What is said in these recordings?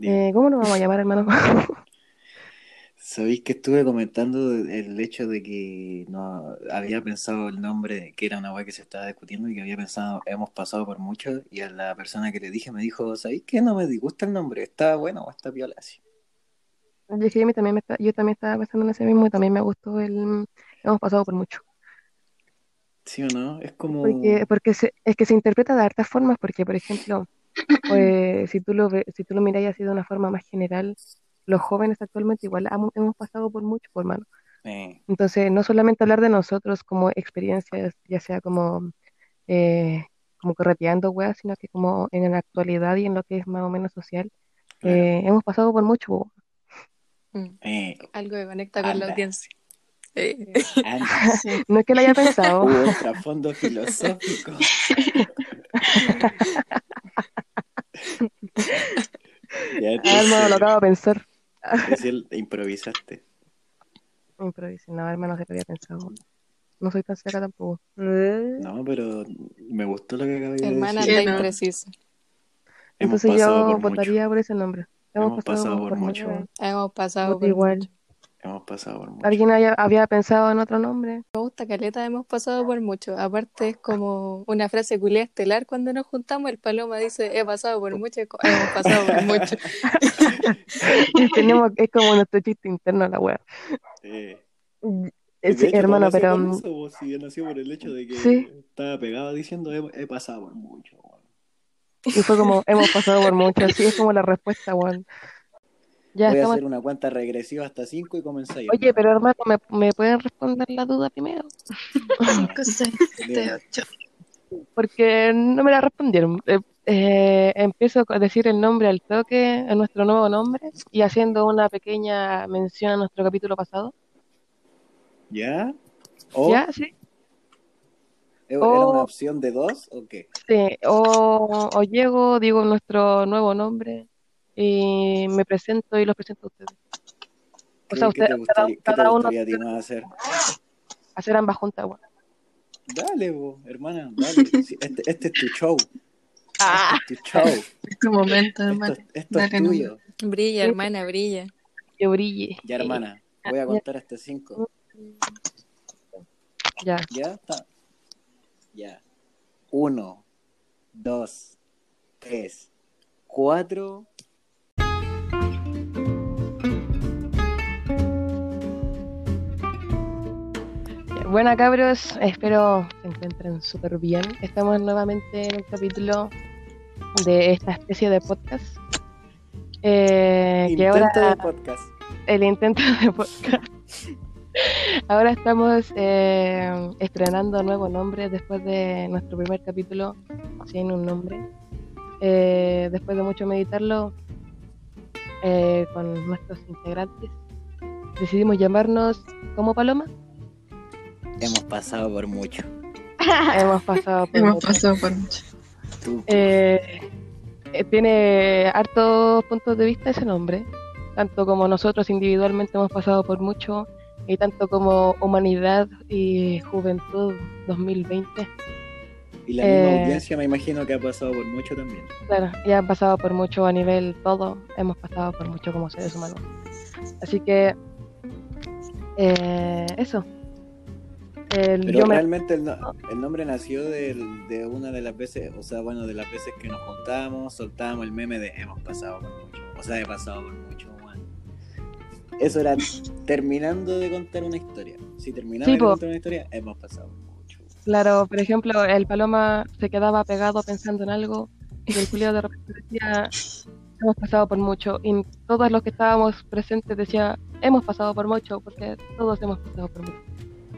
Eh, ¿cómo nos vamos a llamar, hermano? ¿Sabéis que estuve comentando el hecho de que no había pensado el nombre, que era una weá que se estaba discutiendo y que había pensado, hemos pasado por mucho, y a la persona que le dije me dijo, ¿sabéis que no me disgusta el nombre? ¿Está bueno o está piola así? Yo, es que yo, también me está- yo también estaba pensando en ese mismo y también me gustó el... Hemos pasado por mucho. ¿Sí o no? Es como... Porque, porque se- es que se interpreta de hartas formas, porque, por ejemplo, pues, si tú lo ve- si tú lo miráis así de una forma más general, los jóvenes actualmente igual hemos pasado por mucho, por hermano. eh, Entonces, no solamente hablar de nosotros como experiencias, ya sea como, eh, como correteando, weas, sino que como en la actualidad y en lo que es más o menos social, claro. eh, hemos pasado por mucho. Mm, Eh, Algo que conecta con la audiencia. Eh, anda. No es que lo haya pensado, Hubo un trasfondo filosófico. Ya ah, hermano, lo acabo de entonces, pensar. recién improvisaste. Improvisé, no, hermano, no se lo había pensado. No soy tan seca tampoco. No, pero me gustó lo que acabé de hermana, decir. anda no? imprecisa. Hemos Entonces pasado yo por mucho. votaría por ese nombre. Hemos, Hemos pasado, pasado por, por mucho. mucho. Hemos pasado Voto por igual. mucho. Hemos pasado por mucho. ¿Alguien haya- había pensado en otro nombre? Me gusta caleta, hemos pasado por mucho. Aparte es como una frase culia estelar cuando nos juntamos. El paloma dice, he pasado por mucho, hemos pasado por mucho. Tenemos, es como nuestro chiste interno, la wea. Eh, Eh, de sí, hecho, hermano, pero por mm, eso, pues, sí, nació por el hecho de que sí, estaba pegado diciendo he, he pasado por mucho. weón". y fue como, hemos pasado por mucho, sí, es como la respuesta, weón. Ya Voy a hacer una cuenta regresiva hasta 5 y comenzáis, Oye, pero hermano, ¿me, me pueden responder la duda primero? 5, 6, 7, Dime. 8. Porque no me la respondieron. Eh, eh, empiezo a decir el nombre al toque, a nuestro nuevo nombre, y haciendo una pequeña mención a nuestro capítulo pasado. ¿Ya? ¿O ¿Ya? ¿Sí? era una opción de dos o qué? sí, o, o llego, digo nuestro nuevo nombre, y me presento y los presento a ustedes. O sea, ¿Qué, qué te ustedes, cada, gustaría, qué te cada uno a hacer? hacer ambas juntas, weón. Dale, vos, hermana, dale. Sí, este, este es tu show. Ah, Este es tu show. Es tu momento, Esto, es- esto es no. tuyo. Brilla, hermana, brilla. que brille. Ya, hermana, voy a contar hasta 5. ya. ¿Ya? Está. Ya. 1, 2, 3, 4. Bueno, cabros, espero se encuentren súper bien. Estamos nuevamente en un capítulo de esta especie de podcast. eh, que Intento ahora de podcast. el intento de podcast. Ahora estamos eh, estrenando nuevo nombre después de nuestro primer capítulo sin un nombre. Eh, después de mucho meditarlo eh, con nuestros integrantes, decidimos llamarnos como Paloma. Hemos pasado por mucho. Hemos pasado por Hemos mucho. pasado por mucho. Tú, Eh, eh, tiene hartos puntos de vista ese nombre, tanto como nosotros individualmente hemos pasado por mucho, y tanto como humanidad y juventud 2020. y la misma eh, audiencia me imagino que ha pasado por mucho también. Claro, ya han pasado por mucho a nivel todo, hemos pasado por mucho como seres humanos. Así que, eh, eso. El- Pero yo me- realmente el, no- el nombre nació de una de las veces, o sea, bueno, de las veces que nos juntábamos, soltábamos el meme de hemos pasado por mucho. O sea, he pasado por mucho. Eso era terminando de contar una historia. Si terminaba Sí, de contar una historia, hemos pasado por mucho. Claro, por ejemplo, el paloma se quedaba pegado pensando en algo y el Julio de repente decía, hemos pasado por mucho. Y todos los que estábamos presentes decía, hemos pasado por mucho, porque todos hemos pasado por mucho.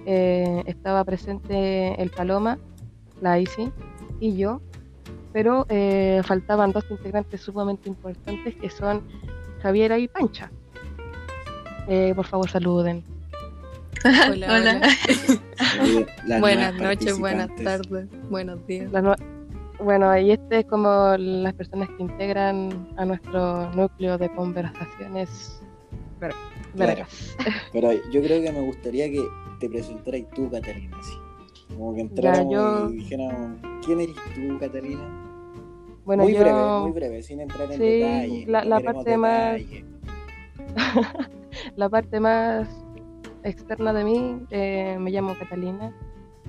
Eh, estaba presente el paloma, la Isi y yo, pero eh, faltaban dos integrantes sumamente importantes que son Javiera y Pancha. Eh, por favor, saluden. Hola, Hola. Buenas noches, buenas tardes, buenos días. Bueno, y este es como las personas que integran a nuestro núcleo de conversaciones ver- Claro. Pero yo creo que me gustaría que te presentaras tú, Catalina, así. Como que entráramos yo- y dijéramos, ¿quién eres tú, Catalina? Bueno, muy yo... breve, muy breve, sin entrar en Sí, detalle. la- parte más- la parte más externa de mí, eh, me llamo Catalina.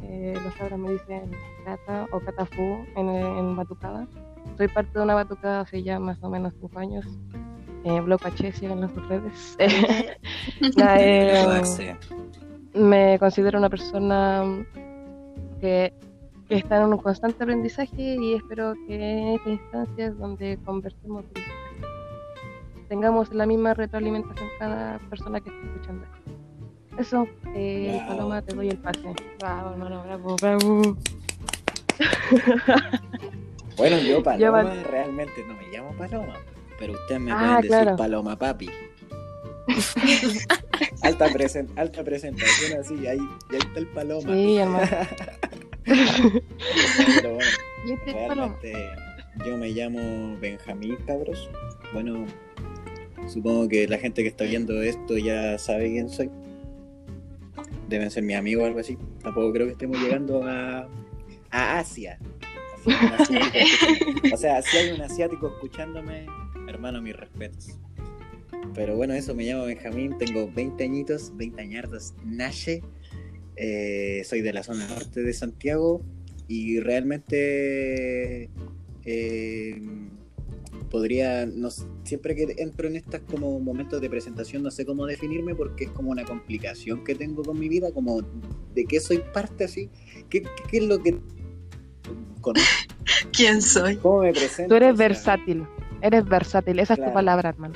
Eh, los cabros me dicen Cata o Catafú en, en Batucada. Soy parte de una batucada hace ya más o menos cinco años. Eh, Blog H, síganlo en sus redes. Eh, me considero una persona que, que está en un constante aprendizaje y espero que en esta instancia es donde conversemos y tengamos la misma retroalimentación cada persona que esté escuchando. Eso, eh. Paloma, te doy el pase. Bravo, hermano, bravo, bravo. Bueno, yo Paloma realmente no me llamo Paloma, pero ustedes me Ah, pueden decir claro. Paloma Papi. alta, presen- alta presentación así, ahí, ahí está el Paloma. Sí, hermano. pero bueno, este Paloma. realmente yo me llamo Benjamín, cabros. Bueno, supongo que la gente que está viendo esto ya sabe quién soy. Deben ser mis amigos o algo así. Tampoco creo que estemos llegando a, a Asia. Asiático o sea, si hay un asiático escuchándome, hermano, mis respetos. Pero bueno, eso me llamo Benjamín, tengo 20 añitos, 20 añardos, Nache. Eh, soy de la zona norte de Santiago y realmente eh, podría, no, siempre que entro en estas como momentos de presentación no sé cómo definirme porque es como una complicación que tengo con mi vida, como de qué soy parte así, qué, qué- qué es lo que ¿Quién soy? cómo me presento. Tú eres o sea, versátil. Eres versátil. Esa es tu palabra, hermano.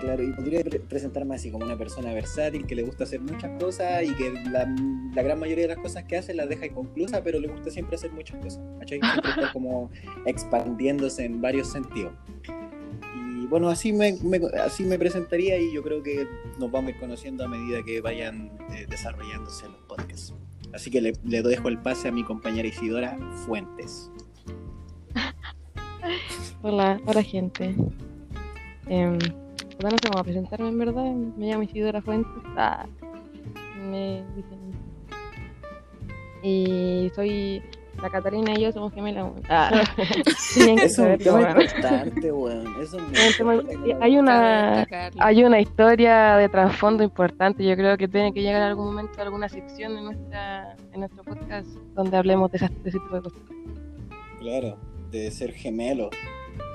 Claro, y podría pre- presentarme así como una persona versátil que le gusta hacer muchas cosas y que la, la gran mayoría de las cosas que hace las deja inconclusas, pero le gusta siempre hacer muchas cosas. ¿cachai? Siempre está como expandiéndose en varios sentidos. Y bueno, así me, me- así me presentaría y yo creo que nos vamos a ir conociendo a medida que vayan eh, desarrollándose los podcasts. Así que le, le dejo el pase a mi compañera Isidora Fuentes. Hola, hola gente. Eh, no sé cómo presentarme en verdad. Me llamo Isidora Fuentes. Ah, me dicen. Y soy la Catalina y yo somos gemelas. Ah, tenían que Es un tema importante, weón. Es un tema- Hay una, hay una historia de trasfondo importante. Yo creo que tiene que llegar a algún momento alguna sección en nuestra en nuestro podcast donde hablemos de, esas- de ese tipo de cosas. Claro, de ser gemelo,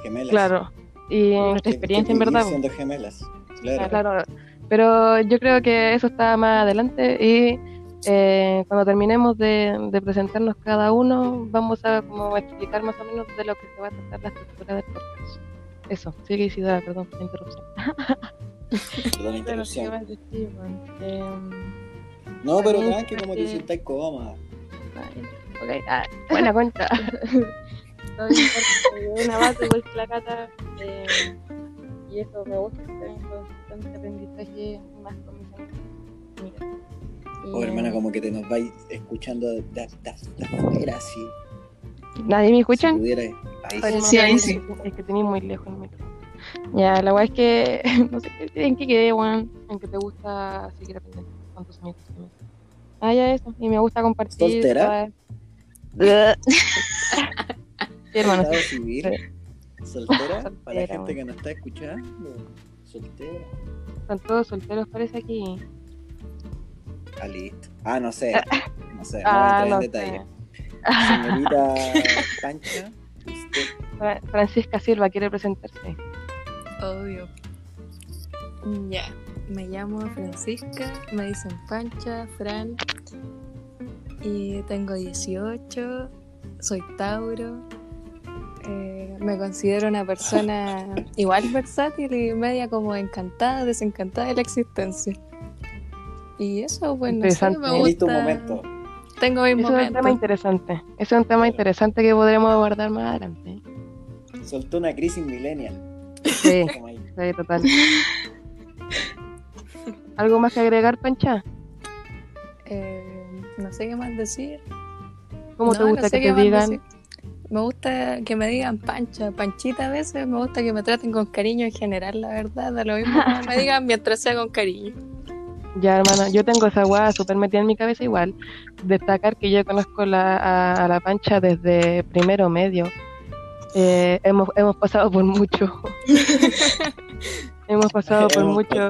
gemelas. Claro. Y en Que- nuestra que experiencia, en verdad. siendo gemelas. Claro. Ah, claro. Pero yo creo que eso está más adelante y eh, cuando terminemos de, de presentarnos cada uno, vamos a como explicar más o menos de lo que se va a tratar la estructura del podcast. Eso, sigue Isidora, perdón por la interrupción. Perdón la interrupción. Em, No, pero tranqui, como te porque- sientas cómoda. Vale, ok, ah, buena cuenta. Parte de una base igual que la cata. eh, y eso me gusta estar en constante aprendizaje más con mis amigos. Y, Oh, hermana, como que te nos vais escuchando de, de, de afuera, así. ¿Nadie me escuchan? Si pudiera- Ahí sí. no, ahí es sí. que- Es que tenéis muy lejos el micrófono. Ya, la weá es que no sé qué- en qué quedé, weón. En que te gusta seguir aprendiendo con tus amigos. también. Ah, ya eso. Y me gusta compartir. ¿Soltera? hermano. Civil, soltera, para la gente bueno. que nos está escuchando. Soltera. Están todos solteros, parece aquí. Ah, listo. Ah, no sé. No sé, no Ah, voy a no entrar en sé. detalle. Señorita Pancha, usted Fra- Francisca Silva quiere presentarse. Obvio. Ya, me llamo Francisca, me dicen Pancha, Fran, y tengo 18, soy Tauro, eh, me considero una persona igual versátil y media como encantada, desencantada de la existencia. Y eso, pues no sé, Interesante. me gusta. momento. Tengo mis Ese es un tema momentos. interesante. Ese es un tema interesante que podremos abordar más adelante. Soltó una crisis millennial. Sí, sí, total. ¿Algo más que agregar, Pancha? Eh, no sé qué más decir. ¿Cómo No, te no gusta sé que te digan? decir. Me gusta que me digan pancha, panchita a veces, me gusta que me traten con cariño en general, la verdad, da lo mismo que me digan mientras sea con cariño. Ya, hermana, yo tengo esa weá súper metida en mi cabeza igual. Destacar que yo conozco la, a, a la pancha desde primero medio. Eh, hemos, hemos pasado por mucho. hemos pasado por mucho.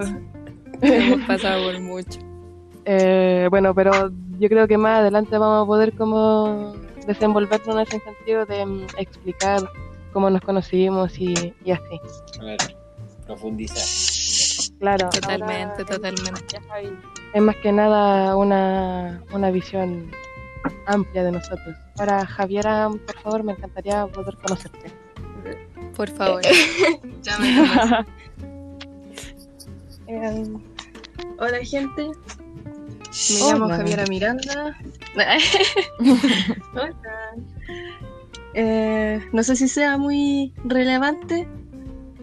Hemos pasado por mucho. Eh, bueno, pero yo creo que más adelante vamos a poder como desenvolvernos en ese sentido de mm, explicar cómo nos conocimos y, y así. A ver, profundizar. Claro. Totalmente, ahora, totalmente. Es más que nada una, una visión amplia de nosotros. Ahora, Javiera, por favor, me encantaría poder conocerte. Por favor. Ya me conocí. Eh, hola gente, me llamo Hola. Javiera Miranda. Hola. Eh, no sé si sea muy relevante,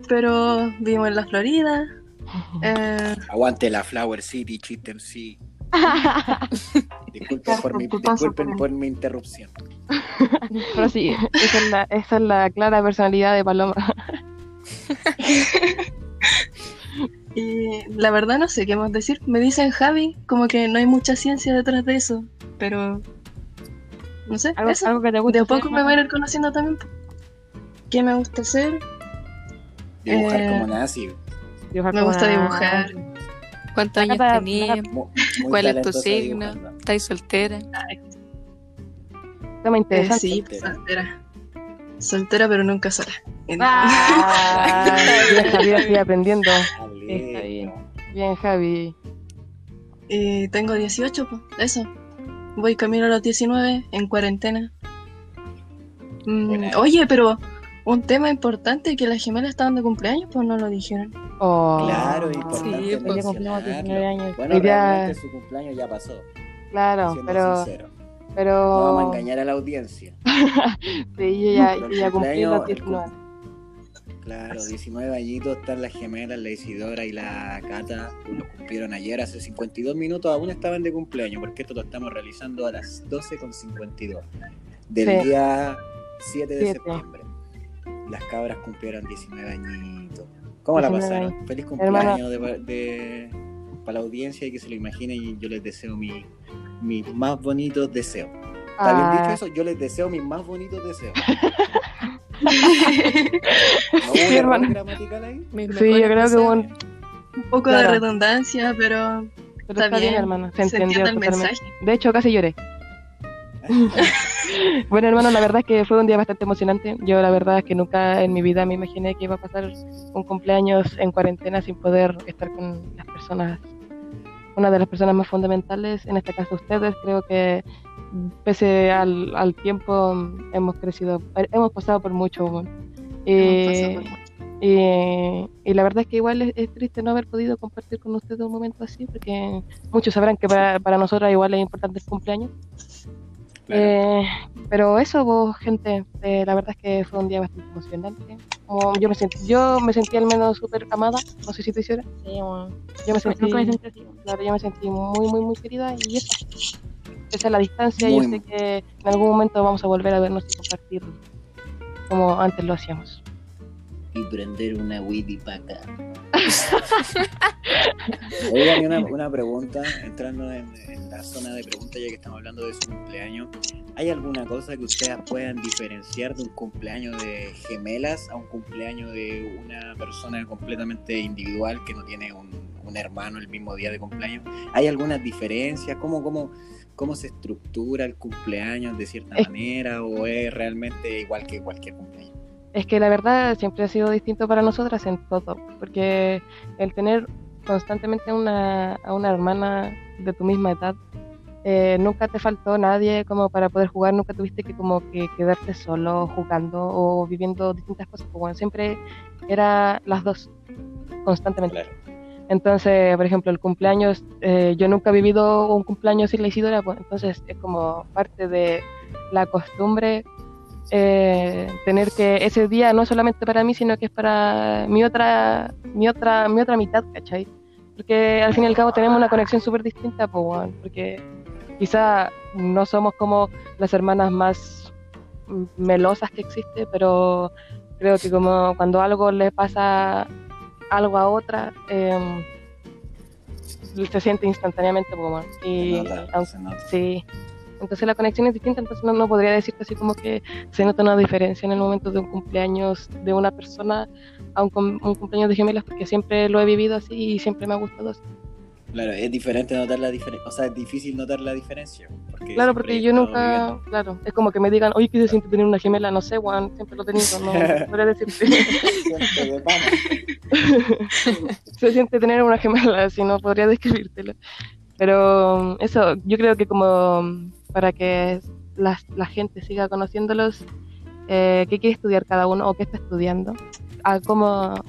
pero vivo en la Florida. Eh, Aguante la Flower City, Chitem C. Disculpen por mi, disculpen por mi interrupción. Pero sí, esa es, la, esa es la clara personalidad de Paloma. Y la verdad no sé qué más decir. Me dicen Javi, como que no hay mucha ciencia detrás de eso, pero no sé, Algo, eso. algo que te guste. De a poco me voy a ir conociendo también. ¿Qué me gusta hacer? Dibujar Eh, como nazi. dibujar me como gusta dibujar. ¿Cuántos años tenías? ¿Cuál es tu signo? ¿Estás soltera? Tema Eh, interesante. sí, Soltera. soltera. Soltera, pero nunca sola. Ah, bien, Javier, estoy aprendiendo. Bien. Bien, Javi. Y tengo 18, pues, eso. Voy camino a los 19, en cuarentena. Mm, oye, pero un tema importante que las gemelas estaban de cumpleaños, pues no lo dijeron. Oh, Claro, importante Sí, pues, cumplimos 19 mencionarlo. años. Bueno, realmente su cumpleaños ya pasó, claro, pero, sincero. Pero No vamos a engañar a la audiencia. sí, yo ya, yo ya cumplí cumpleaños- los el 19. Claro, 19 añitos están las gemelas, la Isidora y la Cata, lo cumplieron ayer, hace 52 minutos, aún estaban de cumpleaños, porque esto lo estamos realizando a las 12.52 del Sí. día 7 de septiembre. Las cabras cumplieron 19 añitos. ¿Cómo la 19 pasaron? Feliz cumpleaños de, de- para la audiencia y que se lo imaginen y yo les deseo mi- mis más bonitos deseos. ¿Está bien Ah, dicho eso? Yo les deseo mis más bonitos deseos. ¿No hubo un error hermano. gramatical ahí? Sí, yo creo que hubo un, Un poco Claro. de redundancia, pero pero Está está bien, bien, hermano. Se se entendió entiende el totalmente. mensaje. De hecho, casi lloré. Bueno, hermano, la verdad es que fue un día bastante emocionante. Yo la verdad es que nunca en mi vida me imaginé que iba a pasar un cumpleaños en cuarentena sin poder estar con las personas, una de las personas más fundamentales, en este caso ustedes. Creo que pese al, al tiempo hemos crecido, hemos pasado por mucho. bueno. hemos pasado Y, por mucho. y, y la verdad es que igual es, es triste no haber podido compartir con ustedes un momento así, porque muchos sabrán que para, para nosotros igual es importante el cumpleaños. Claro. Eh, pero eso, vos, gente, eh, la verdad es que fue un día bastante emocionante. Como yo me sentí, yo me sentí al menos súper amada, no sé si tú hicieras. Sí, bueno. Yo me sentí, Nunca me sentí así. claro, yo me sentí muy, muy, muy querida y eso. Pese a la distancia, Muy- yo sé que en algún momento vamos a volver a vernos y compartir como antes lo hacíamos. Y prender una Witty paca. Oigan, una, una pregunta, entrando en, en la zona de preguntas, ya que estamos hablando de su cumpleaños. ¿Hay alguna cosa que ustedes puedan diferenciar de un cumpleaños de gemelas a un cumpleaños de una persona completamente individual que no tiene un, un hermano el mismo día de cumpleaños? ¿Hay algunas diferencias? ¿Cómo, cómo, cómo se estructura el cumpleaños de cierta manera o es realmente igual que cualquier cumpleaños? Es que la verdad siempre ha sido distinto para nosotras en todo, porque el tener constantemente una, a una hermana de tu misma edad, eh, nunca te faltó nadie como para poder jugar, nunca tuviste que como que quedarte solo jugando o viviendo distintas cosas, pues bueno, siempre era las dos, constantemente. Claro. Entonces, por ejemplo, el cumpleaños, eh, yo nunca he vivido un cumpleaños sin la Isidora, pues entonces es como parte de la costumbre eh, tener que ese día no es solamente para mí, sino que es para mi otra, mi otra, mi otra mitad, ¿cachai? Porque al fin y al cabo tenemos una conexión súper distinta, pues, porque quizá no somos como las hermanas más melosas que existe, pero creo que como cuando algo le pasa algo a otra, eh, se siente instantáneamente, pues, y Se nota, aunque- se nota. Sí. Entonces la conexión es distinta, entonces no, no podría decirte así como que se nota una diferencia en el momento de un cumpleaños de una persona a un, un cumpleaños de gemelas, porque siempre lo he vivido así y siempre me ha gustado así. Claro, es diferente notar la diferencia, o sea, es difícil notar la diferencia. Porque Claro, porque yo nunca, viviendo. claro, es como que me digan, oye, ¿qué se siente tener una gemela? No sé, Juan, siempre lo he tenido, no podría decirte. Se siente tener una gemela, así no podría describírtelo. Pero eso, yo creo que como para que la, la gente siga conociéndolos, eh, qué quiere estudiar cada uno o qué está estudiando, a cómo,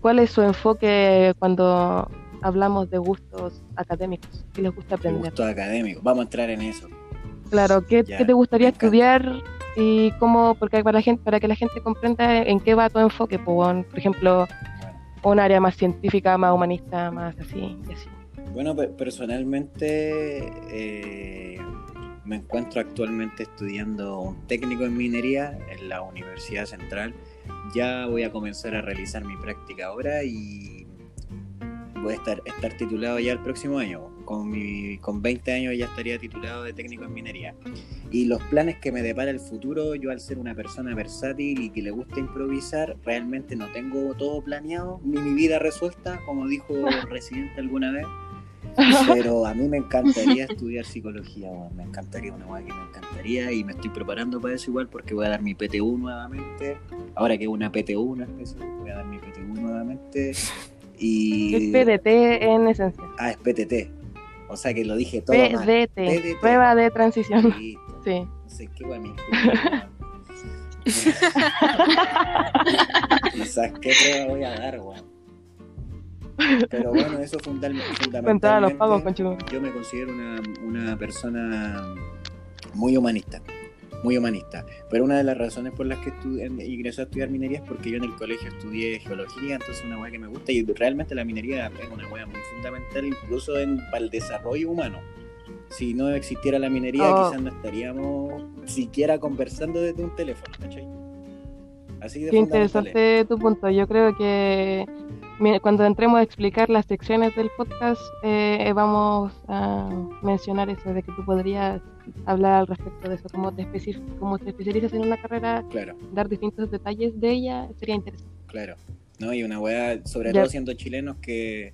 cuál es su enfoque cuando hablamos de gustos académicos, qué les gusta aprender. gustó académico. Vamos a entrar en eso. Claro, ¿qué, Ya, qué te gustaría estudiar y cómo, porque para la gente, para que la gente comprenda en qué va tu enfoque, pues, por ejemplo, un área más científica, más humanista, más así, y así. Bueno, pe- personalmente eh, me encuentro actualmente estudiando un técnico en minería en la Universidad Central. Ya voy a comenzar a realizar mi práctica ahora y voy a estar, estar titulado ya el próximo año. Con, mi, con 20 años ya estaría titulado de técnico en minería. Y los planes que me depara el futuro, yo al ser una persona versátil y que le gusta improvisar, realmente no tengo todo planeado ni mi vida resuelta, como dijo Residente alguna vez. Pero a mí me encantaría estudiar psicología, weón. me encantaría una weá que me encantaría y me estoy preparando para eso igual porque voy a dar mi PTU nuevamente. Ahora que es una PTU, una especie, voy a dar mi PTU nuevamente. Y... Es PDT en esencia. Ah, es PTT. O sea que lo dije todo mal. PDT, PDT. prueba de transición. Listo. Sí. No sé qué me Quizás qué prueba voy a dar, weón. Pero bueno, eso fundal- Cuenta a los fundamentalmente conchudo. yo me considero una, una persona muy humanista, muy humanista. Pero una de las razones por las que em, ingresé a estudiar minería es porque yo en el colegio estudié geología, entonces es una weá que me gusta y realmente la minería es una weá muy fundamental incluso en, para el desarrollo humano. Si no existiera la minería, Oh. quizás no estaríamos siquiera conversando desde un teléfono, ¿cachai? Así de Qué interesante tu punto. Yo creo que cuando entremos a explicar las secciones del podcast, eh, vamos a mencionar eso de que tú podrías hablar al respecto de eso, cómo te, cómo te especializas en una carrera, Claro. dar distintos detalles de ella, sería interesante. Claro, ¿no? Y una weá, sobre Ya. todo siendo chilenos, que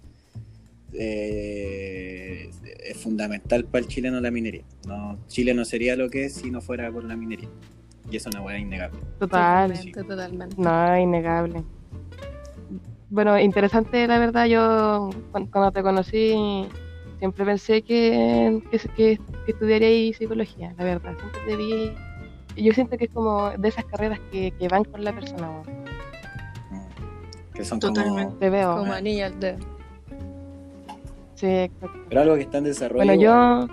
eh, es fundamental para el chileno la minería. No, Chile no sería lo que es si no fuera por la minería. Y eso es una weá innegable. Total. Totalmente, totalmente. No, innegable. Bueno, interesante, la verdad, yo cuan- cuando te conocí siempre pensé que, que, que, que estudiaría ahí psicología, la verdad. Siempre te vi... Yo siento que es como de esas carreras que, que van con la persona. Que son Totalmente. como... Te veo. Como anillo al dedo. Sí, exacto. Pero algo que está en desarrollo. Bueno, yo...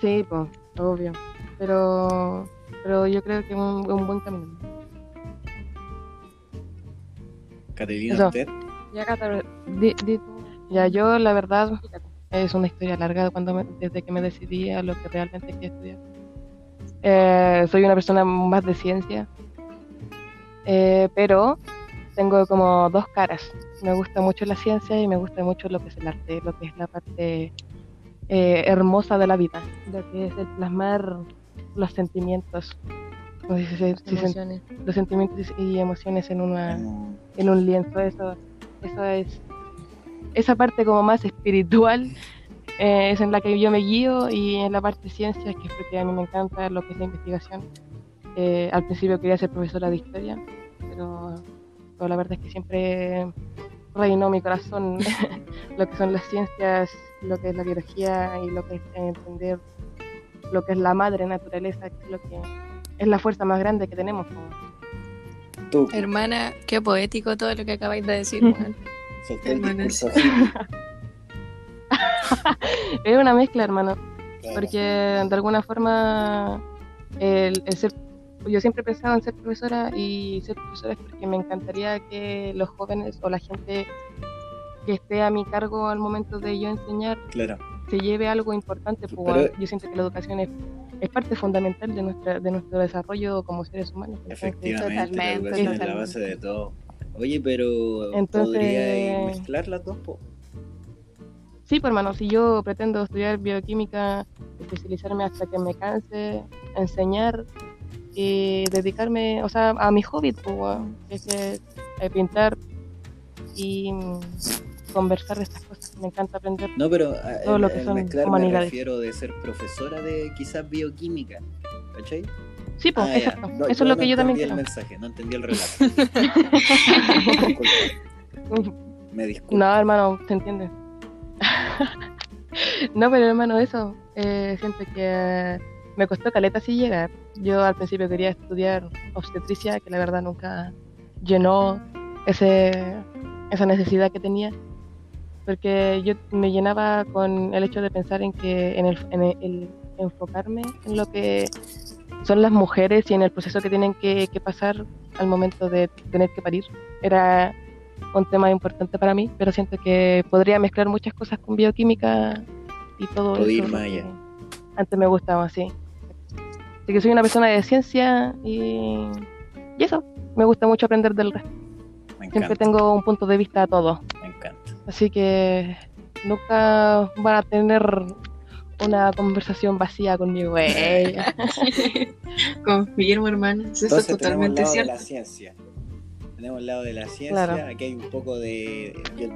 Sí, pues, obvio. Pero, pero yo creo que es un, un buen camino. Catalina, Eso. usted. Ya, di-. Ya, yo la verdad es una historia larga cuando me- desde que me decidí a lo que realmente quería estudiar. Eh, soy una persona más de ciencia, eh, pero tengo como dos caras. Me gusta mucho la ciencia y me gusta mucho lo que es el arte, lo que es la parte eh, hermosa de la vida, lo que es el plasmar los sentimientos, si se- si Emociones. los sentimientos y emociones en una Mm, en un lienzo. Eso, eso es esa parte como más espiritual eh, es en la que yo me guío y en la parte de ciencias que es porque a mí me encanta lo que es la investigación. Eh, al principio quería ser profesora de historia, pero, pero la verdad es que siempre reinó mi corazón lo que son las ciencias, lo que es la biología y lo que es entender lo que es la madre naturaleza, que es lo que es la fuerza más grande que tenemos. Tú, Hermana, qué poético todo lo que acabáis de decir, hippie, Es una mezcla, hermano. claro. porque de alguna forma el, el ser yo siempre he pensado en ser profesora y ser profesora es porque me encantaría que los jóvenes o la gente que esté a mi cargo al momento de yo enseñar Claro. se lleve algo importante pues, Pero- yo siento que la educación es, es parte fundamental de nuestra de nuestro desarrollo como seres humanos Efectivamente, la Totalmente, educación es la base de todo. Oye, pero Entonces- podría mezclar las dos, po? Sí, pues hermano, si yo pretendo estudiar bioquímica, especializarme hasta que me canse, enseñar y dedicarme, o sea, a mi hobby, pues, que es eh, pintar y mm, conversar de estas cosas. Me encanta aprender. No, pero a- Todo el, lo que el son mezclar me humanidades. refiero de ser profesora de quizás bioquímica. ¿Cachai? Sí, pues, Ah, exacto. No, Eso es lo no que yo también entendí quiero. el mensaje, no entendí el relato. Me disculpo. No, hermano, se entiende. no, pero hermano, eso. eh, siento que me costó caleta así llegar. Yo al principio quería estudiar obstetricia, que la verdad nunca llenó ese, esa necesidad que tenía. Porque yo me llenaba con el hecho de pensar en que en el, en el- enfocarme en lo que son las mujeres y en el proceso que tienen que, que pasar al momento de tener que parir. Era un tema importante para mí, pero siento que podría mezclar muchas cosas con bioquímica y todo ir eso. allá. Antes me gustaba, sí. Así que soy una persona de ciencia y, y eso, me gusta mucho aprender del resto. Me Siempre tengo un punto de vista a todo. me encanta. Así que nunca van a tener una conversación vacía conmigo. ey. Confirmo, hermano. Eso Entonces es totalmente tenemos el lado cierto. de la ciencia. Tenemos el lado de la ciencia, Claro. aquí hay un poco de... Yo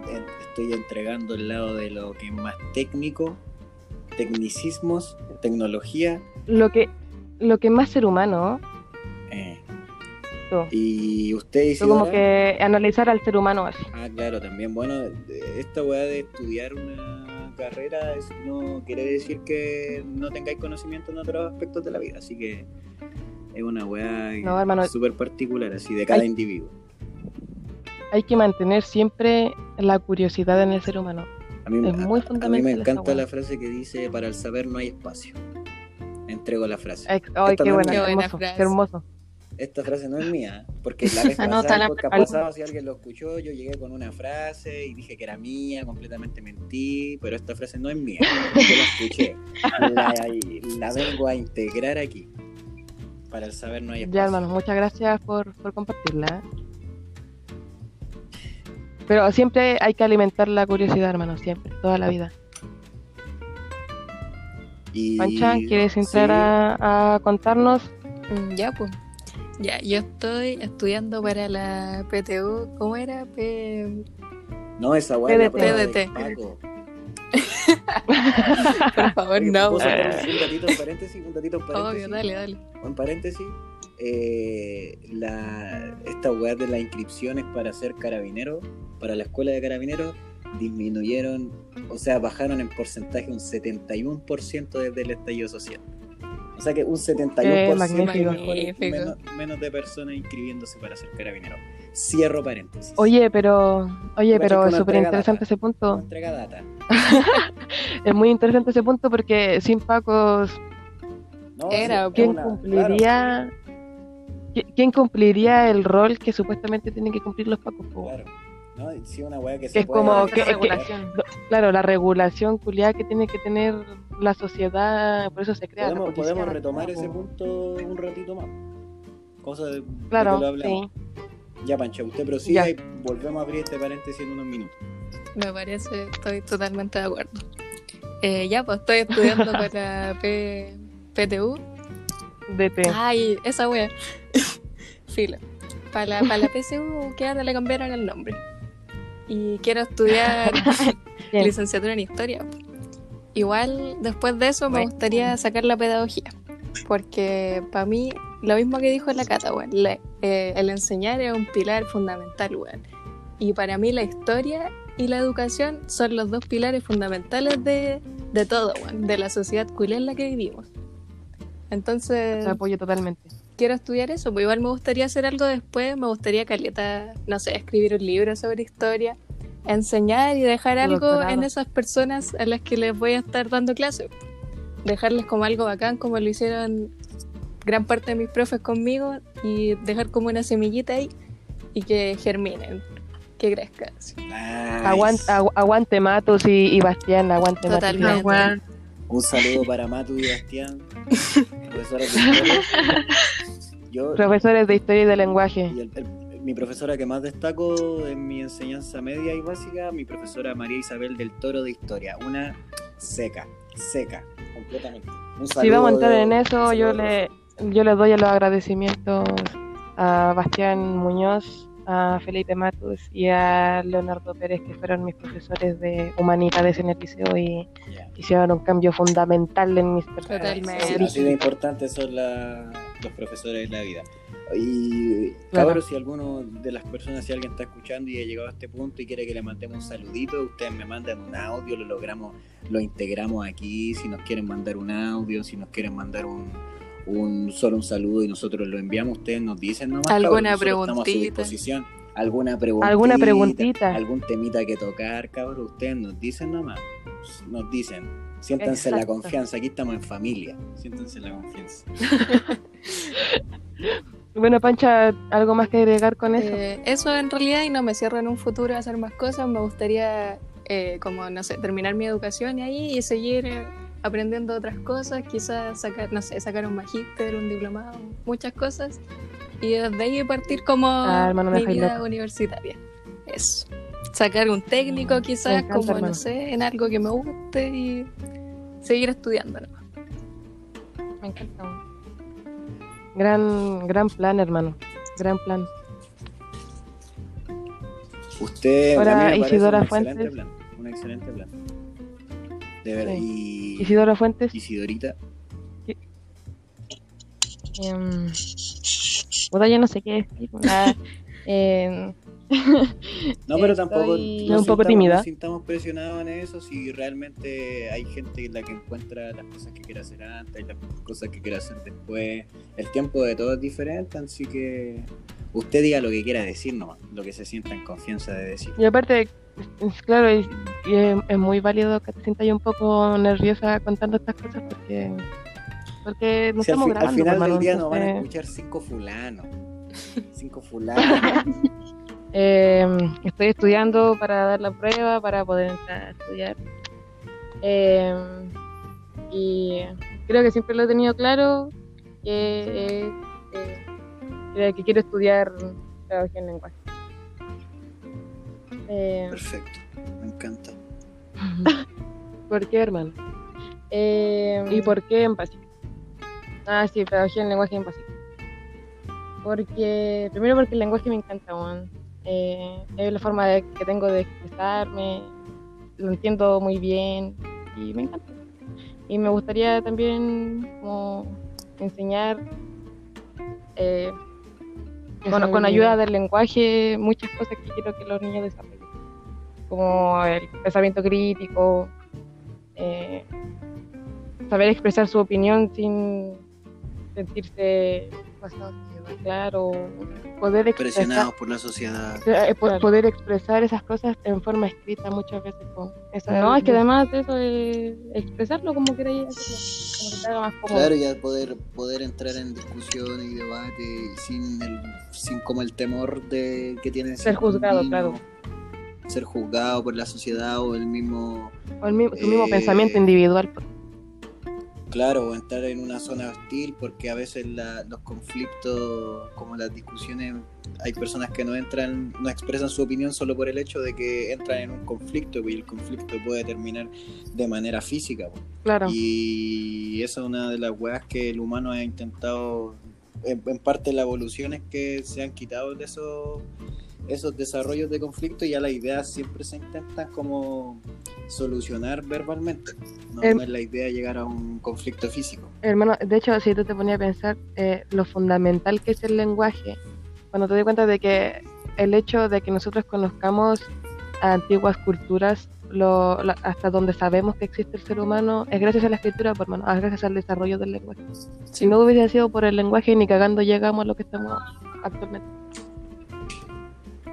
estoy entregando el lado de lo que es más técnico, tecnicismos, tecnología. Lo que lo que más ser humano, eh, tú. y usted Tú como que analizar al ser humano así. Ah, claro, también. Bueno, esta weá de estudiar una carrera es- no quiere decir que no tengáis conocimiento en otros aspectos de la vida, así que es una weá No, hermano. súper particular, así de cada Hay- individuo. Hay que mantener siempre la curiosidad en el ser humano. A mí, Es a- muy a, mí fundamental me encanta la frase que dice, para el saber no hay espacio. Entrego la frase. Ay, qué buena, mía. Qué buena hermoso, frase. qué hermoso. Esta frase no es mía, porque la vez pasada, Anótala. el pasado, si alguien lo escuchó, yo llegué con una frase y dije que era mía, completamente mentí, pero esta frase no es mía, yo la escuché. La, la vengo a integrar aquí. Para el saber no hay espacio. Ya, hermano, muchas gracias por, por compartirla. Pero siempre hay que alimentar la curiosidad, hermano, siempre, toda la vida. Y- Pancha, ¿quieres entrar sí, a, a contarnos? Mm, Ya, pues. Ya, yo estoy estudiando para la PTU. ¿Cómo era? P... No, esa la PDT. Paco. Por favor, Oye, no. ¿puedo sacar Un datito en paréntesis, un datito en paréntesis. Obvio, dale, dale. en paréntesis, eh, la, esta weá de las inscripciones para ser carabinero, para la escuela de carabineros, disminuyeron, o sea, bajaron en porcentaje un 71% desde el estallido social. O sea que un 71% magnífico. mejor- menos, menos de personas inscribiéndose para ser carabinero. Cierro paréntesis. Oye, pero, oye, pero es súper interesante ese punto. Entrega data. Es muy interesante ese punto porque sin Pacos, No, Era, sí, ¿quién una- cumpliría, qui- quién cumpliría el rol que supuestamente tienen que cumplir los Pacos? claro. No, sí, una weá que Que se es puede como que- que-. Claro, la regulación culiada que tiene que tener la sociedad, por eso se crea. la podemos, policía, podemos la retomar ese punto un ratito más. Cosa de, de que lo Claro, hablamos. sí. Ya, Pancha, usted prosiga y volvemos a abrir este paréntesis en unos minutos. Me parece, estoy totalmente de acuerdo. Eh, ya, pues estoy estudiando para P... PTU. DT. Ay, esa wea. Fila. Para la, para la PSU que ahora le cambiaron el nombre. Y quiero estudiar licenciatura en historia. Igual después de eso me Bueno. gustaría sacar la pedagogía. Porque para mí, lo mismo que dijo la Cata, la- eh, el enseñar es un pilar fundamental, weón. Y para mí la historia y la educación son los dos pilares fundamentales de, de todo, weón, de la sociedad culia en la que vivimos. Entonces, Te apoyo totalmente. Quiero estudiar eso, pues igual me gustaría hacer algo después, me gustaría caleta, no sé, escribir un libro sobre historia, enseñar y dejar algo doctorado. en esas personas a las que les voy a estar dando clases. Dejarles como algo bacán, como lo hicieron gran parte de mis profes conmigo, y dejar como una semillita ahí y que germinen, que crezcan. así. Aguante, agu- aguante Matos y, y Bastián, aguante Matos. y Totalmente. Ah, weón. Un saludo para Matu y Bastián, profesores de historia. Yo, Profesores de historia y de lenguaje. y el- el- mi profesora que más destaco en mi enseñanza media y básica, mi profesora María Isabel del Toro de Historia. Una seca, seca, completamente. Un Si vamos a entrar en eso, yo le, yo le doy los agradecimientos a Bastián Muñoz, a Felipe Matus y a Leonardo Pérez, que fueron mis profesores de humanidades en el liceo y Ya. hicieron un cambio fundamental en mis personas. Sí, así de importantes son la- los profesores de la vida. Y Claro. si alguno de las personas, si alguien está escuchando y ha llegado a este punto y quiere que le mandemos un saludito, ustedes me mandan un audio, lo logramos, lo integramos aquí, si nos quieren mandar un audio, si nos quieren mandar un, un solo un saludo y nosotros lo enviamos, ustedes nos dicen nomás. ¿Alguna nosotros estamos a su preguntita? disposición. Alguna preguntita. ¿Alguna preguntita? Algún temita que tocar, cabrón, ustedes nos dicen nomás. Nos dicen. Siéntanse la confianza, aquí estamos en familia. Siéntanse la confianza. Bueno, Pancha, ¿algo más que agregar con eso? Eh, eso en realidad, y no me cierro en un futuro a hacer más cosas. Me gustaría, eh, como, no sé, terminar mi educación y ahí y seguir eh, aprendiendo otras cosas. Quizás sacar, no sé, sacar un magíster, un diplomado, muchas cosas. Y desde ahí partir como Ah, hermano, mi vida loca. universitaria. Eso. Sacar un técnico, quizás, encanta, como, hermano. no sé, en algo que me guste y seguir estudiando. nomás. Me encanta. Gran, gran plan, hermano. Gran plan. Usted, Ahora, a mí me parece Isidora un excelente Fuentes. plan. Un excelente plan. De verdad. Y Isidoro Fuentes. Isidorita. em, puta, yo no sé qué decir. Ah, em, No, pero Estoy- tampoco Un nos poco sintamos- tímida. nos sintamos presionados en eso. Si realmente hay gente la que encuentra las cosas que quiere hacer antes, las cosas que quiere hacer después. El tiempo de todo es diferente, así que usted diga lo que quiera decir nomás, lo que se sienta en confianza de decir. Y aparte, es- claro, y, y es, es muy válido que te sientas un poco nerviosa contando estas cosas porque, porque no Si al, estamos al grabando. final hermano, del día nos van a escuchar cinco fulanos. Cinco fulanos. em, estoy estudiando para dar la prueba, para poder entrar a estudiar. Em, y creo que siempre lo he tenido claro que, eh, que quiero estudiar pedagogía en lenguaje. Em, Perfecto, me encanta. ¿Por qué, hermano? Eh, ¿Y por qué en básico? Ah, sí, pedagogía en lenguaje en básico. Porque, primero porque el lenguaje me encanta, weón. Eh, es la forma de- que tengo de expresarme, lo entiendo muy bien y me encanta. Y me gustaría también como enseñar, eh, bueno, con ayuda del lenguaje, muchas cosas que quiero que los niños desarrollen, como el pensamiento crítico, eh, saber expresar su opinión sin sentirse pasados de llevar, o poder expresar, Presionados por la sociedad. eh, po- Claro. poder expresar esas cosas en forma escrita muchas veces. con esa- Ah, no, es que además de eso, eh, expresarlo como queráis hacerlo, como que te haga más cómodo. Claro, ya poder, poder entrar en discusión y debate sin, el, sin como el temor de que tiene Ser juzgado, claro. Ser juzgado por la sociedad o el mismo, O el mismo, tu mismo Eh, pensamiento individual. claro, o entrar en una zona hostil porque a veces la- los conflictos, como las discusiones, hay personas que no entran, no expresan su opinión solo por el hecho de que entran en un conflicto y el conflicto puede terminar de manera física. Claro. Y esa es una de las weas que el humano ha intentado, en, en parte la evolución es que se han quitado de esos, esos desarrollos de conflicto y ya las ideas siempre se intentan como solucionar verbalmente. No, Em- no es la idea llegar a un conflicto físico. Hermano, de hecho, si tú te ponías a pensar eh, lo fundamental que es el lenguaje, cuando te das cuenta de que el hecho de que nosotros conozcamos antiguas culturas, lo, la- hasta donde sabemos que existe el ser humano, es gracias a la escritura, pues, hermano, es gracias al desarrollo del lenguaje. Si no hubiese sido por el lenguaje, ni cagando llegamos a lo que estamos actualmente.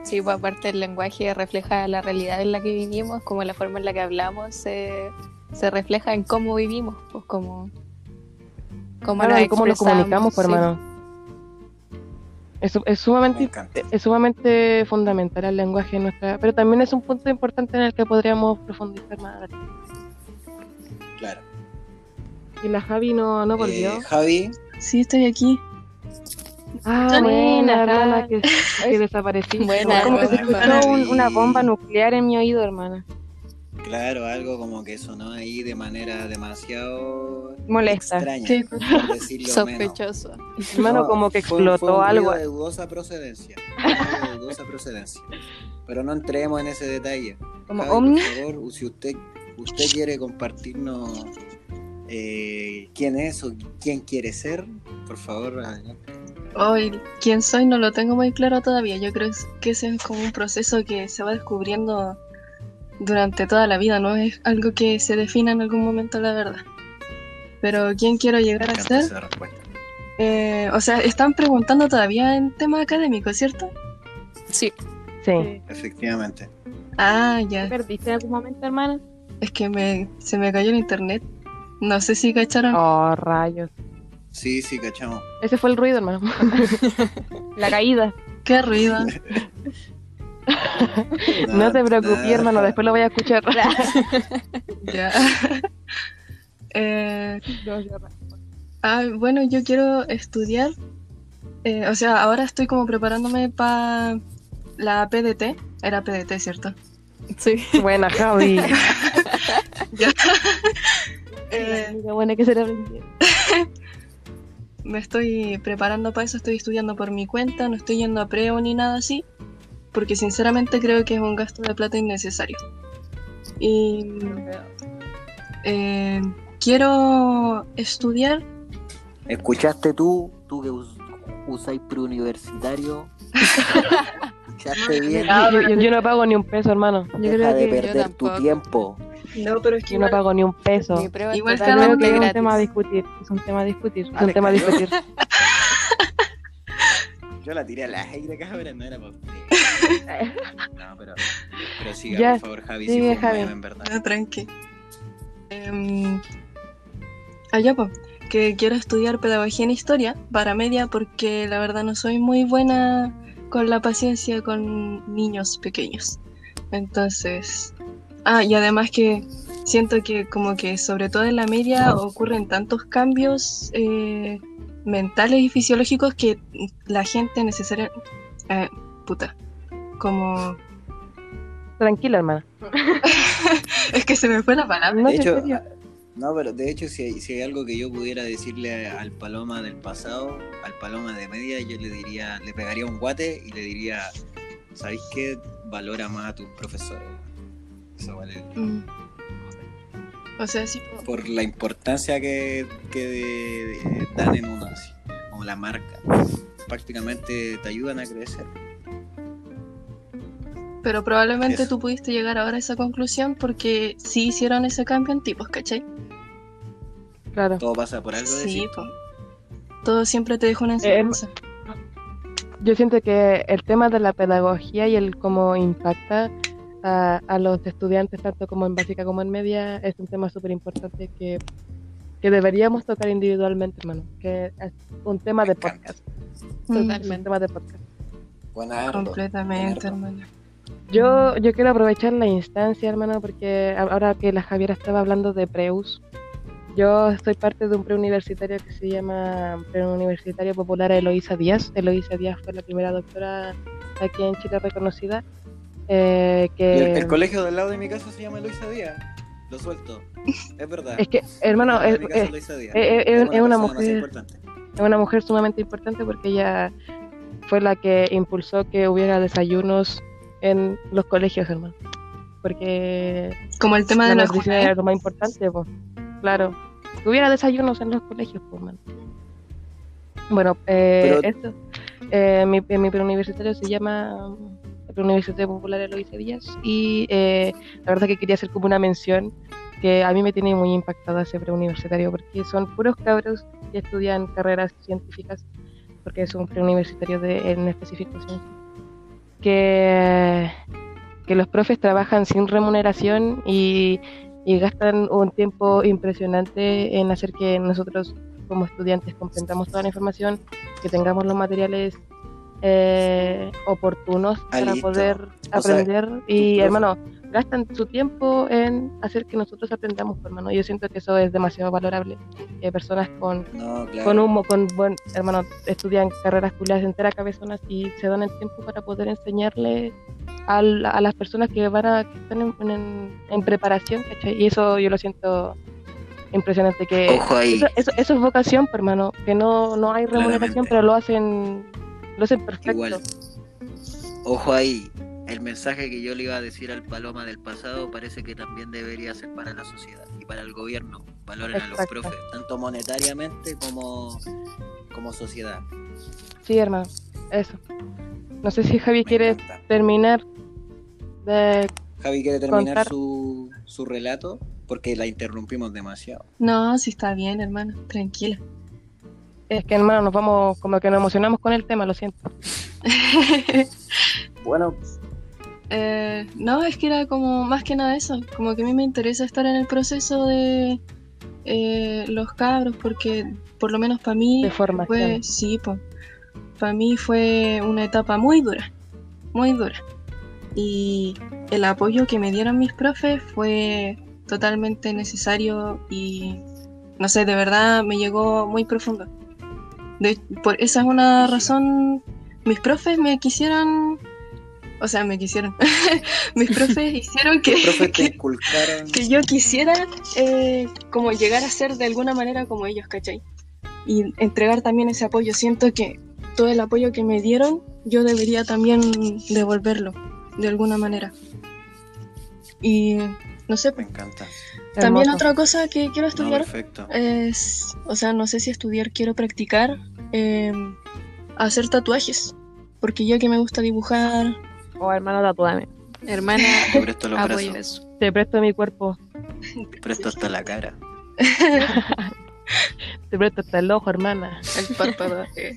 Sí, pues aparte el lenguaje refleja la realidad en la que vivimos, como la forma en la que hablamos se, se refleja en cómo vivimos, pues como, como Claro, nos y cómo nos comunicamos, sí. hermano. Es, es sumamente es sumamente fundamental el lenguaje en nuestra, pero también es un punto importante en el que podríamos profundizar más. Claro. Y la Javi no, no volvió. Eh, Javi, Sí, estoy aquí. Ah, buena, hermana, que, que desaparecí. Buena, Como que se escuchó un- una bomba nuclear en mi oído, hermana. Claro, algo como que sonó ahí de manera demasiado Molesta. extraña, Sí. por decirlo menos. Sospechoso. Hermano, No, como que fue- explotó fue un algo. de dudosa procedencia. Fue de dudosa procedencia. Pero no entremos en ese detalle. Como Javi, ovni. Por favor, si usted, usted quiere compartirnos eh, quién es o quién quiere ser, por favor, adelante. Hoy, quién soy no lo tengo muy claro todavía. Yo creo que ese es como un proceso que se va descubriendo durante toda la vida, no es algo que se defina en algún momento, la verdad. Pero quién quiero llegar a ser. Eh, o sea, están preguntando todavía en temas académicos, ¿cierto? Sí. Sí. Efectivamente. Ah, ¿Te ya. perdiste en algún momento, hermana? Es que me, se me cayó el internet. No sé si cacharon. Oh, rayos. Sí, sí, cachamos. Ese fue el ruido, hermano. La caída. Qué ruido. No te preocupes, hermano, después lo voy a escuchar. ya. Eh, ah, bueno, yo quiero estudiar. eh, o sea, ahora estoy como preparándome para la PDT. Era PDT, ¿cierto? Sí. Buena, Javi. Eh, Qué bueno que se le aprendió. Me estoy preparando para eso, estoy estudiando por mi cuenta, no estoy yendo a preo ni nada así, porque sinceramente creo que es un gasto de plata innecesario. Y eh, quiero estudiar, ¿Escuchaste tú, tú que us- usáis preuniversitario? ¿Escuchaste bien? Yo, yo- yo no pago ni un peso, hermano. Yo Deja creo de que yo perder tu tiempo. No, pero es que Yo no pago ni un peso. Mi prueba Igual es cada Creo uno que es un tema a discutir. Es un tema a discutir. Es un tema a discutir. Yo la tiré al aire, cabrón, no era para. No, pero, pero siga, Ya, por favor, Javi, sigue, si fue un Javi. meme, en verdad. No, tranqui. Em, allá, pues, que quiero estudiar pedagogía en historia para media porque la verdad no soy muy buena con la paciencia con niños pequeños. Entonces, ah, y además que siento que como que sobre todo en la media ocurren tantos cambios eh, mentales y fisiológicos que la gente necesaria... eh, puta, como... Tranquila, hermana. Es que se me fue la palabra. No, de hecho, no, pero de hecho, si hay, si hay algo que yo pudiera decirle al Paloma del pasado, al Paloma de media, yo le diría, le pegaría un guate y le diría, ¿sabéis qué? Valora más a tus profesores. Eso vale. Mm. O sea, sí, po- Por la importancia que, que de- de- dan en uno así, como la marca. Prácticamente te ayudan a crecer. pero probablemente Eso. tú pudiste llegar ahora a esa conclusión porque sí hicieron ese cambio en tipos, ¿cachai? Claro. Todo pasa por algo de Sí, po. Todo siempre te deja una enseñanza. Yo siento que el tema de la pedagogía y el cómo impacta a, a los estudiantes, tanto como en básica como en media, es un tema súper importante que, que deberíamos tocar individualmente, hermano. Que es un tema de podcast. Es un Totalmente. tema de podcast. Buena completamente, hermano. Yo, yo quiero aprovechar la instancia, hermano, porque a- ahora que la Javiera estaba hablando de Preus, yo soy parte de un preuniversitario que se llama Preuniversitario Popular Eloísa Díaz. Eloísa Díaz fue la primera doctora aquí en Chile reconocida. Eh, que el, el colegio del lado de mi casa se llama Luisa Díaz. Lo suelto. Es verdad. es que, hermano, es, una mujer- importante. es una mujer sumamente importante porque ella fue la que impulsó que hubiera desayunos en los colegios, hermano. Porque Como el tema de la nutrición era lo más importante, pues. Claro. Que hubiera desayunos en los colegios, pues, man. Bueno, eh, Pero- esto. eh, mi, mi preuniversitario se llama el Preuniversitario Popular Eloísa Díaz y eh, la verdad que quería hacer como una mención que a mí me tiene muy impactada ese preuniversitario porque son puros cabros que estudian carreras científicas porque es un preuniversitario de, en específico que, que los profes trabajan sin remuneración y, y gastan un tiempo impresionante en hacer que nosotros como estudiantes comprendamos toda la información, que tengamos los materiales eh, oportunos Ah, para poder O sea, aprender y hermano gastan su tiempo en hacer que nosotros aprendamos hermano yo siento que eso es demasiado valorable Eh, personas con No, claro. con un con buen hermano estudian carreras culiadas enteras cabezonas y se dan el tiempo para poder enseñarle al- a, las personas que van a que están en, en- en preparación ¿cachai? y eso yo lo siento impresionante que Ojo ahí. eso, eso, eso es vocación pues, hermano que no, no hay remuneración Claramente. pero lo hacen lo hacen perfecto Igual. Ojo ahí. El mensaje que yo le iba a decir al Paloma del pasado parece que también debería ser para la sociedad y para el gobierno. Valoren a los profes, tanto monetariamente como, como sociedad. sí hermano eso no sé si Javi Me quiere encanta. terminar de Javi quiere terminar contar. su, su relato porque la interrumpimos demasiado. No, sí está bien, hermano, tranquila. Es que hermano nos vamos como que nos emocionamos con el tema lo siento Bueno, Eh, no, es que era como más que nada eso, como que a mí me interesa estar en el proceso de eh, los cabros, porque por lo menos para mí de formación fue, sí, para mí fue una etapa muy dura, muy dura. Y el apoyo que me dieron mis profes fue totalmente necesario y, no sé, de verdad me llegó muy profundo. De, por esa es una razón, mis profes me quisieron, o sea, me quisieron, mis profes hicieron que, profes que, yo quisiera eh, como llegar a ser de alguna manera como ellos, ¿cachai? Y entregar también ese apoyo. Siento que todo el apoyo que me dieron, yo debería también devolverlo de alguna manera. Y no sé, Me encanta. también Hermoso. otra cosa que quiero No, estudiar perfecto. es, o sea, no sé si estudiar, quiero practicar eh, hacer tatuajes. Porque yo que me gusta dibujar, O hermano, tatúame. Hermana, Te presto los apoyo brazos. te presto mi cuerpo Te presto hasta la cara. te presto hasta el ojo hermana el párpado. eh.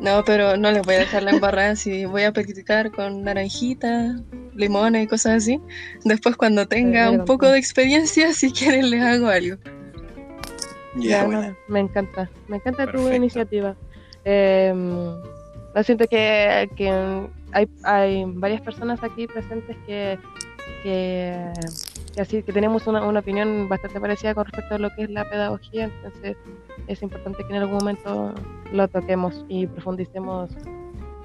No, pero no les voy a dejar la embarrada si voy a practicar con naranjita, limones y cosas así. Después cuando tenga un poco de experiencia, si quieren les hago algo. Ya, buena. me encanta, me encanta tu iniciativa. Eh, yo siento que, que hay, hay varias personas aquí presentes que, que, que así que tenemos una, una opinión bastante parecida con respecto a lo que es la pedagogía, entonces es importante que en algún momento lo toquemos y profundicemos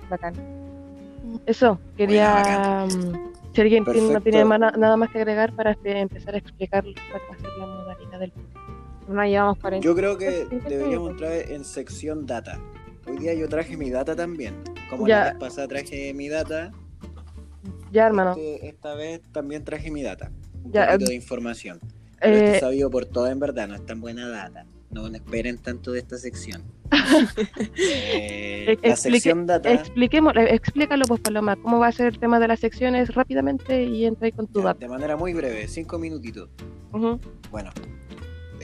bacán. Eso, quería mm, si alguien tiene- no tiene nada más que agregar para este- empezar a explicar cuál va a ser la modalidad del No llevamos 40. Yo creo que 50 deberíamos entrar en sección data. Hoy día yo traje mi data también. Como Ya. la vez pasada traje mi data, Ya, hermano. este- esta vez también traje mi data. Un Ya, poquito eh, de información. Pero esto Eh, es sabido por todo en verdad, no es tan buena data. No esperen tanto de esta sección. Eh, la sección data, Expliquemos, eh, explícalo pues Paloma, cómo va a ser el tema de las secciones rápidamente y entra ahí con tu ya, dato. de manera muy breve, cinco minutitos. Bueno,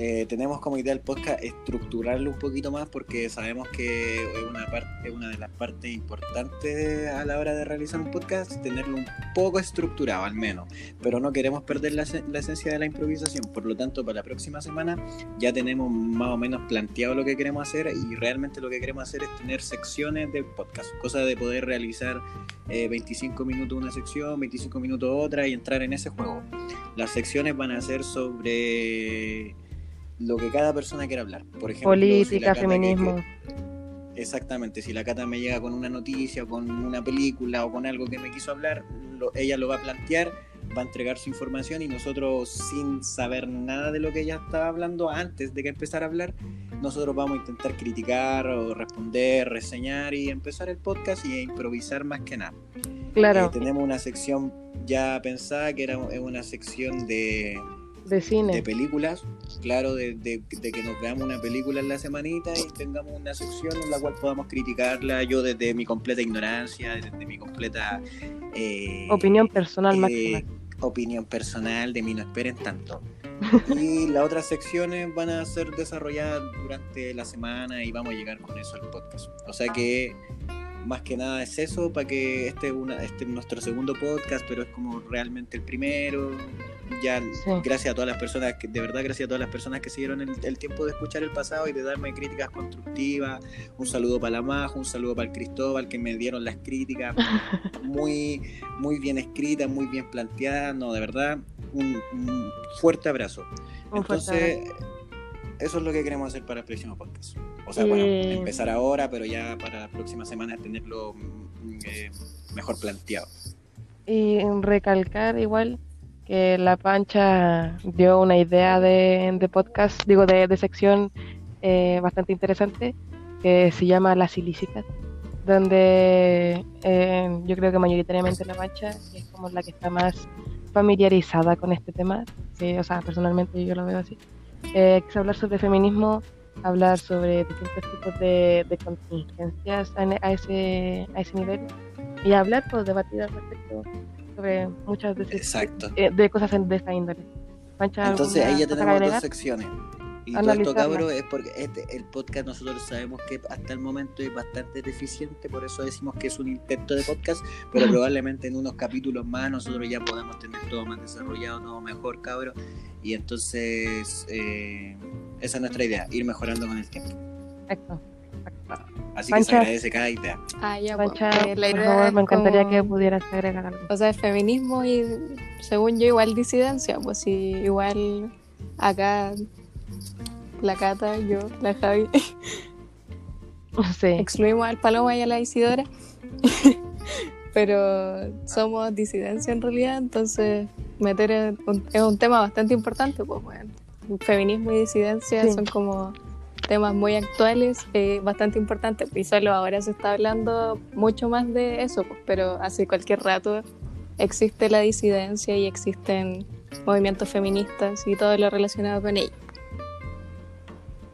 eh, tenemos como idea el podcast estructurarlo un poquito más porque sabemos que es una, parte, una de las partes importantes a la hora de realizar un podcast, tenerlo un poco estructurado al menos, pero no queremos perder la, ese- la esencia de la improvisación, por lo tanto para la próxima semana ya tenemos más o menos planteado lo que queremos hacer y realmente lo que queremos hacer es tener secciones del podcast, cosa de poder realizar eh, 25 minutos una sección, 25 minutos otra y entrar en ese juego. Las secciones van a ser sobre lo que cada persona quiera hablar. Por ejemplo, Política, feminismo. que- exactamente, si la Cata me llega con una noticia, con una película o con algo que me quiso hablar, lo- ella lo va a plantear, va a entregar su información y nosotros sin saber nada de lo que ella estaba hablando antes de que empezara a hablar, nosotros vamos a intentar criticar o responder, reseñar y empezar el podcast y improvisar más que nada. Claro, Eh, tenemos una sección ya pensada que era una sección de, de de cine. películas, claro, de, de- de que nos veamos una película en la semanita y tengamos una sección en la cual podamos criticarla, yo desde mi completa ignorancia, desde mi completa eh, Opinión personal eh, máxima. opinión personal, de mí no esperen tanto. Y las otras secciones van a ser desarrolladas durante la semana y vamos a llegar con eso al podcast. O sea que más que nada es eso, para que este es una, este es nuestro segundo podcast, pero es como realmente el primero. Ya, Sí. gracias a todas las personas, que, de verdad, gracias a todas las personas que se dieron el, el tiempo de escuchar el pasado y de darme críticas constructivas. Un saludo para la Majo, un saludo para el Cristóbal, que me dieron las críticas muy, muy bien escritas, muy bien planteadas. No, de verdad, un, un fuerte abrazo. Un fuerte Entonces, eso es lo que queremos hacer para el próximo podcast. O sea, bueno, empezar ahora, pero ya para la próxima semana tenerlo mm, eh, mejor planteado. Y recalcar igual que la Pancha dio una idea de, de podcast, digo, de, de sección eh, bastante interesante, que se llama Las Ilícitas, donde eh, yo creo que mayoritariamente la Pancha es como la que está más familiarizada con este tema, que, o sea, personalmente yo lo veo así, eh, que es hablar sobre feminismo, hablar sobre distintos tipos de, de contingencias a, ese, a ese nivel y hablar, pues debatir al respecto sobre muchas de, ese- Exacto. eh, de cosas de esta índole. Entonces ¿alguna ahí ya tenemos dos secciones. Y todo esto, cabro, es porque este, el podcast nosotros sabemos que hasta el momento es bastante deficiente, por eso decimos que es un intento de podcast, pero probablemente en unos capítulos más nosotros ya podamos tener todo más desarrollado, todo mejor, cabro. Y entonces, eh, esa es nuestra idea, ir mejorando con el tiempo. Exacto. Así que se agradece cada idea. Ah, ya, pues, Pancha, eh, la por favor, es me encantaría como- que pudieras agregar algo. O sea, el feminismo y, según yo, igual disidencia. Pues sí, igual acá la Cata, yo, la Javi, Sí, excluimos al Paloma y a la Isidora. Pero somos disidencia en realidad, entonces meter en un- es un tema bastante importante, pues bueno. Feminismo y disidencia Sí. son como temas muy actuales, eh, bastante importantes, y solo ahora se está hablando mucho más de eso, pues, pero hace cualquier rato existe la disidencia y existen movimientos feministas y todo lo relacionado con ello.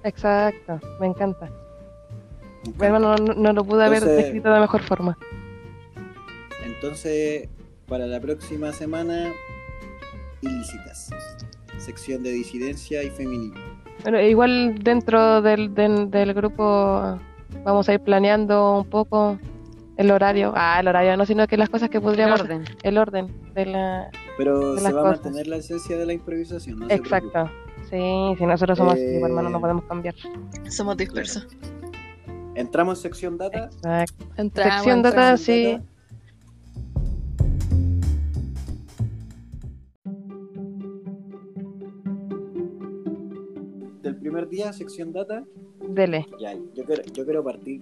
exacto, me encanta. Bueno, no, no, no lo pude haber descrito de mejor forma. Entonces, para la próxima semana, ilícitas. Sección de disidencia y feminismo. Bueno, igual dentro del, del, del grupo vamos a ir planeando un poco el horario. Ah, el horario no, sino que las cosas que El podríamos... orden. El orden de la... Pero De se las va a mantener la esencia de la improvisación, ¿no? Exacto. Sí, si nosotros somos así, Eh, pues, hermano, no podemos cambiar. Somos dispersos. Entramos en sección data. Exacto. Entramos, Sección entramos. data, sí. Primer día, sección data. Dele. Ya, yo quiero, yo quiero partir.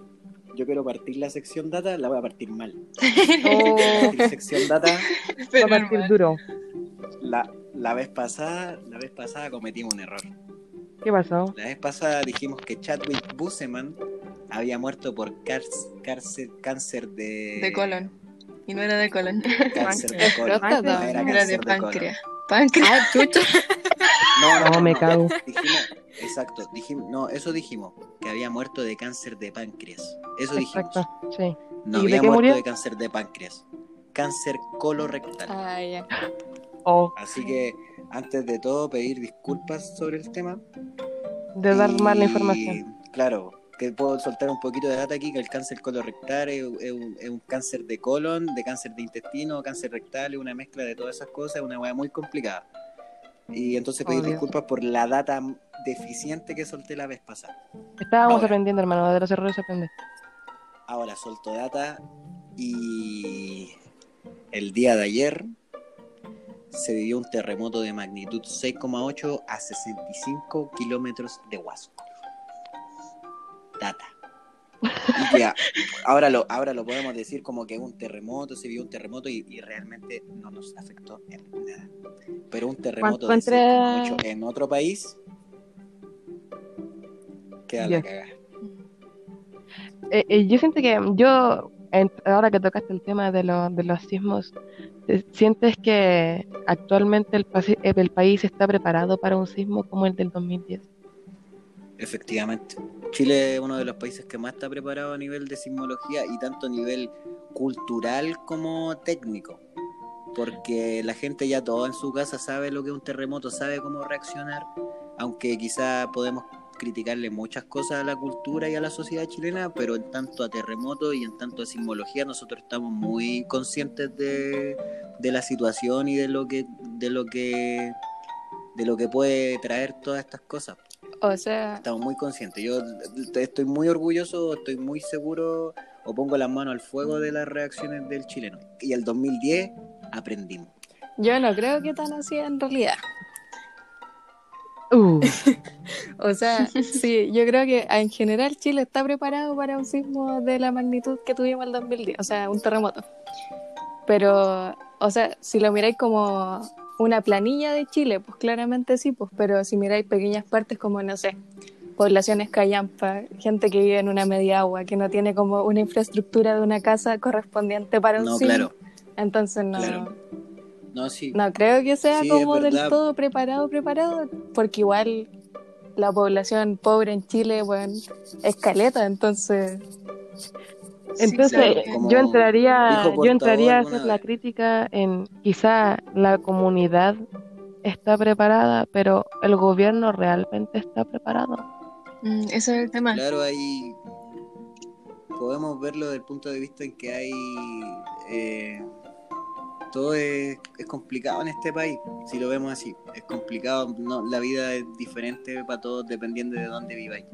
Yo quiero partir la sección data, la voy a partir mal. Oh, Partir sección data, va a partir duro. la, la vez pasada, la vez pasada cometimos un error. ¿Qué pasó? La vez pasada dijimos que Chadwick Boseman había muerto por cárcel- cáncer de De colon. Y no era de colon. Cáncer de colon. No, era Era cáncer de páncreas. Páncreas. Ah, chucha. No, No, me cago. Dijimos, exacto, dijimos, no, eso dijimos, que había muerto de cáncer de páncreas. Eso dijimos. Exacto, sí. No ¿Y de había muerto murió? de cáncer de páncreas. Cáncer colorectal. Ah, ya. O Así que, antes de todo, pedir disculpas sobre el tema. de dar Y, mala información. Claro, que puedo soltar un poquito de data aquí, que el cáncer colorectal es, es un, es un cáncer de colon, de cáncer de intestino, cáncer rectal, es una mezcla de todas esas cosas, es una hueá muy complicada. Y entonces pedir Obvio. disculpas por la data deficiente que solté la vez pasada. Estábamos ahora. aprendiendo, hermano, de los errores se aprende. Ahora solto data y el día de ayer se vivió un terremoto de magnitud 6,8 a 65 kilómetros de Huasco. Data. Y que a- ahora, lo, ahora lo podemos decir como que un terremoto, se vio un terremoto y, y realmente no nos afectó en nada. Pero un terremoto de ¿Cuánto entre- 6,8 en otro país queda la Ya. cagada. Eh, eh, yo siento que yo, en- ahora que tocaste el tema de, lo- de los sismos, eh, ¿sientes que actualmente el, eh, el país está preparado para un sismo como el del 2010? Efectivamente. Chile es uno de los países que más está preparado a nivel de sismología y tanto a nivel cultural como técnico. Porque la gente ya todo en su casa sabe lo que es un terremoto, sabe cómo reaccionar, aunque quizá podemos criticarle muchas cosas a la cultura y a la sociedad chilena, pero en tanto a terremotos y en tanto a sismología nosotros estamos muy conscientes de, de la situación y de lo que de lo que de lo que puede traer todas estas cosas. O sea, Estamos muy conscientes. Yo estoy muy orgulloso, estoy muy seguro o pongo las manos al fuego de las reacciones del chileno. Y el 2010 aprendimos. yo no creo que tan así en realidad. Uh, O sea, sí, yo creo que en general Chile está preparado para un sismo de la magnitud que tuvimos el 2010, o sea, un terremoto. Pero, o sea, si lo miráis como una planilla de Chile, pues claramente sí, pues, pero si miráis pequeñas partes como, no sé, poblaciones callampa, gente que vive en una media agua, que no tiene como una infraestructura de una casa correspondiente para un No, sismo, claro, entonces no, claro. No, sí. no creo que sea Sí, como del todo preparado, preparado, porque igual la población pobre en Chile, bueno, es caleta, entonces, entonces, Sí, yo entraría, yo entraría a hacer la crítica en quizá la comunidad está preparada, pero el gobierno realmente está preparado. Mm, ese es el tema. Claro, ahí podemos verlo desde el punto de vista en que hay eh, todo es, es complicado en este país, si lo vemos así, es complicado, no, la vida es diferente para todos dependiendo de dónde viváis.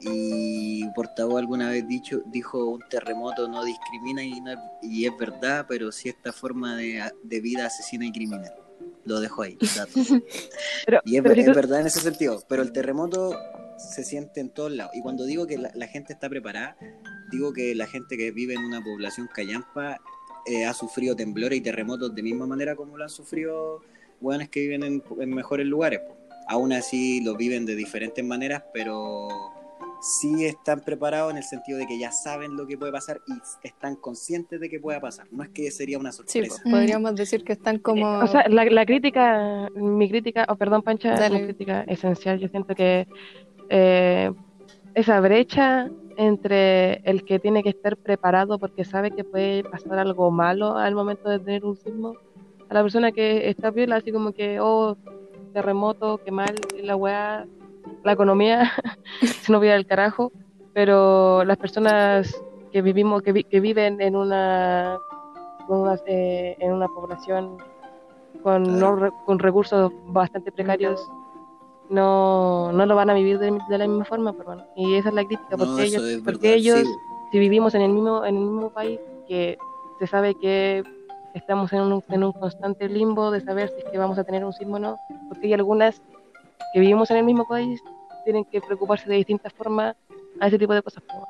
Y portavoz alguna vez dicho, dijo un terremoto no discrimina y, no es- y es verdad, pero sí esta forma de, de vida asesina y criminal. Lo dejo ahí. Pero, Y es, pero verdad en ese sentido, pero el terremoto se siente en todos lados. Y cuando digo que la, la gente está preparada, digo que la gente que vive en una población callampa eh, ha sufrido temblores y terremotos de misma manera como lo han sufrido hueones que viven en, en mejores lugares. po. Aún así lo viven de diferentes maneras, pero sí están preparados en el sentido de que ya saben lo que puede pasar y están conscientes de que pueda pasar. No es que sería una sí, sorpresa. pues, podríamos decir que están como... O sea, la, la crítica, mi crítica, o perdón, Pancha, Dale. mi crítica esencial, yo siento que eh, esa brecha entre el que tiene que estar preparado porque sabe que puede pasar algo malo al momento de tener un sismo, a la persona que está viola, así como que, oh, terremoto, qué mal, la weá, la economía se nos viene al carajo, pero las personas que vivimos, que, vi- que viven en una, una, eh, en una población con, no con recursos bastante precarios no, no lo van a vivir de, de la misma forma, pero bueno, y esa es la crítica, porque ellos, porque ellos sí. si vivimos en el mismo en el mismo país que se sabe que estamos en un, en un constante limbo de saber si es que vamos a tener un sismo o no, porque hay algunas que vivimos en el mismo país tienen que preocuparse de distintas formas a ese tipo de cosas. bueno.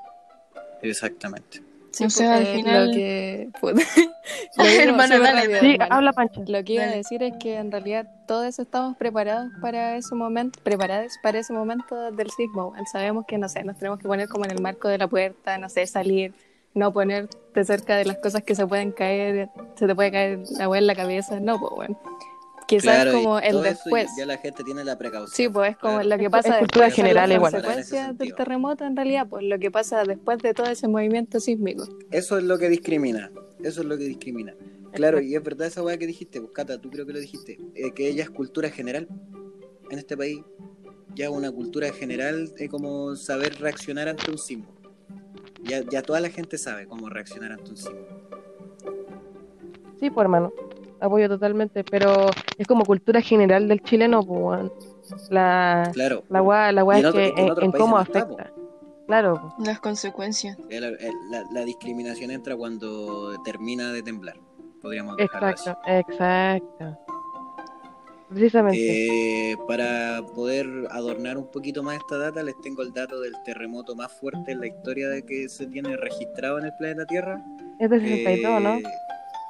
Exactamente. Sí, O pues, sea, al eh, final- lo que... puta, lo digo Hermano, dale, rápido, Sí, hermano. habla Pancha. Lo que iba a decir es que en realidad todos estamos preparados para ese momento, preparados para ese momento del sismo. Sabemos que, no sé, nos tenemos que poner como en el marco de la puerta, no sé, salir, no ponerte cerca de las cosas que se pueden caer, se te puede caer la weá en la cabeza, no, pues bueno. Quizás Claro, y como el todo eso después. ya la gente tiene la precaución. Sí, pues es como Claro. lo que pasa es cultura después, general las igual. consecuencias del terremoto en realidad, pues lo que pasa después de todo ese movimiento sísmico. Eso es lo que discrimina. Eso es lo que discrimina. Claro, y es verdad esa weá que dijiste, pues, Cata, tú creo que lo dijiste, eh, que ella es cultura general en este país. Ya una cultura general es como saber reaccionar ante un sismo. Ya, ya toda la gente sabe cómo reaccionar ante un sismo. Sí, pues hermano, apoyo totalmente, pero es como cultura general del chileno, pues weón. la Claro. la weá, la es otro- que en en, otros en cómo está, afecta. Claro, Las consecuencias. La, el- la- la discriminación entra cuando termina de temblar. Podríamos así. exacto, exacto. Precisamente. Eh, para poder adornar un poquito más esta data, les tengo el dato del terremoto más fuerte en la historia de que se tiene registrado en el planeta Tierra. es de 62, ¿no?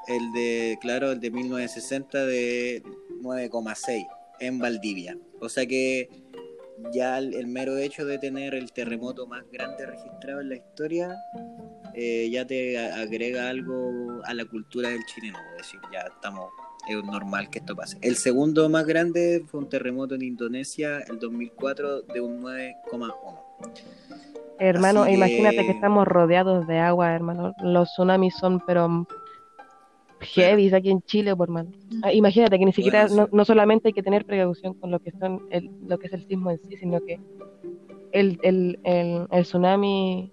El de, claro, el de 1960 de 9,6 en Valdivia. O sea que ya el, el mero hecho de tener el terremoto más grande registrado en la historia eh, ya te agrega algo a la cultura del chileno. Es decir, ya estamos, es normal que esto pase. El segundo más grande fue un terremoto en Indonesia el 2004 de un 9,1. Hermano, así que- imagínate que estamos rodeados de agua, hermano. Los tsunamis son, pero heavy aquí en Chile, por hermano. Ah, imagínate que ni siquiera, Bueno, no, sí. no solamente hay que tener precaución con lo que son el, lo que es el sismo en sí, sino que el, el, el, el tsunami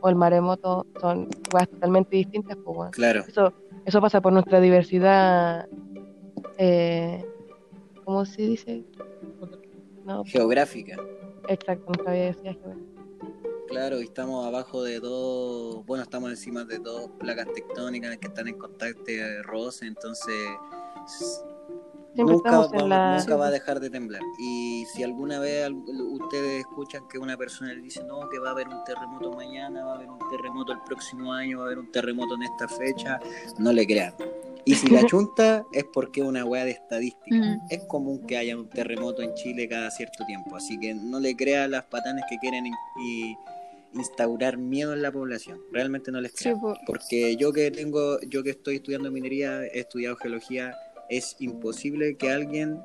o el maremoto son weas totalmente distintas, pues. Claro. Eso, eso pasa por nuestra diversidad, eh, ¿cómo se dice? No, Geográfica. exacto, nuestra diversidad geográfica. Claro, y estamos abajo de dos, bueno, estamos encima de dos placas tectónicas que están en contacto de roce, entonces Siempre nunca, en va, la... nunca va a dejar de temblar. Y si alguna vez ustedes escuchan que una persona le dice, no, que va a haber un terremoto mañana, va a haber un terremoto el próximo año, va a haber un terremoto en esta fecha, no le crean. Y si la chunta es porque es una weá de estadística. Mm. Es común que haya un terremoto en Chile cada cierto tiempo, así que no le crean las patanes que quieren y instaurar miedo en la población. Realmente no les Sí, po. Porque yo que tengo, yo que estoy estudiando minería, he estudiado geología, es imposible que alguien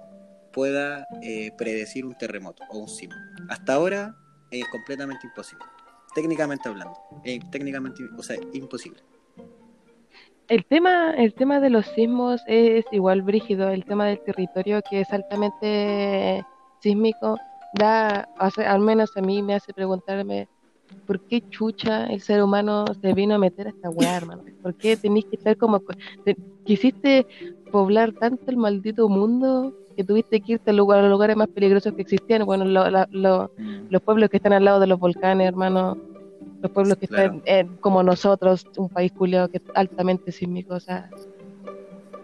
pueda eh, predecir un terremoto o un sismo. Hasta ahora es completamente imposible. Técnicamente hablando. Eh, técnicamente, o sea, imposible. El tema, el tema de los sismos es igual brígido, el tema del territorio que es altamente sísmico, da, hace- al menos a mí me hace preguntarme ¿por qué chucha el ser humano se vino a meter a esta weá, hermano? ¿Por qué tenéis que estar como... te- quisiste poblar tanto el maldito mundo que tuviste que irte a, lugar- a los lugares más peligrosos que existían? Bueno, lo- la- lo- los pueblos que están al lado de los volcanes, hermano, los pueblos que Claro. están eh, como nosotros, un país culiado que es altamente sísmico, o sea,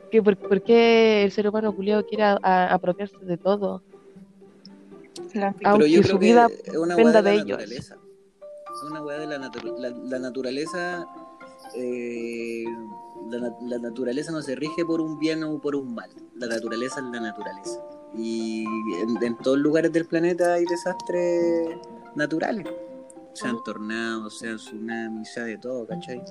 ¿qué, por, por qué el ser humano culiado quiere a- a- apropiarse de todo? La- Pero Aunque yo su creo vida que es una dependa de, ellos. naturaleza. Es una weá de la, natu- la, la naturaleza. eh, la, la naturaleza no se rige por un bien o por un mal. La naturaleza es la naturaleza. Y en, en todos lugares del planeta hay desastres naturales. Sean tornados, sean tsunamis, sea de todo, ¿cachai?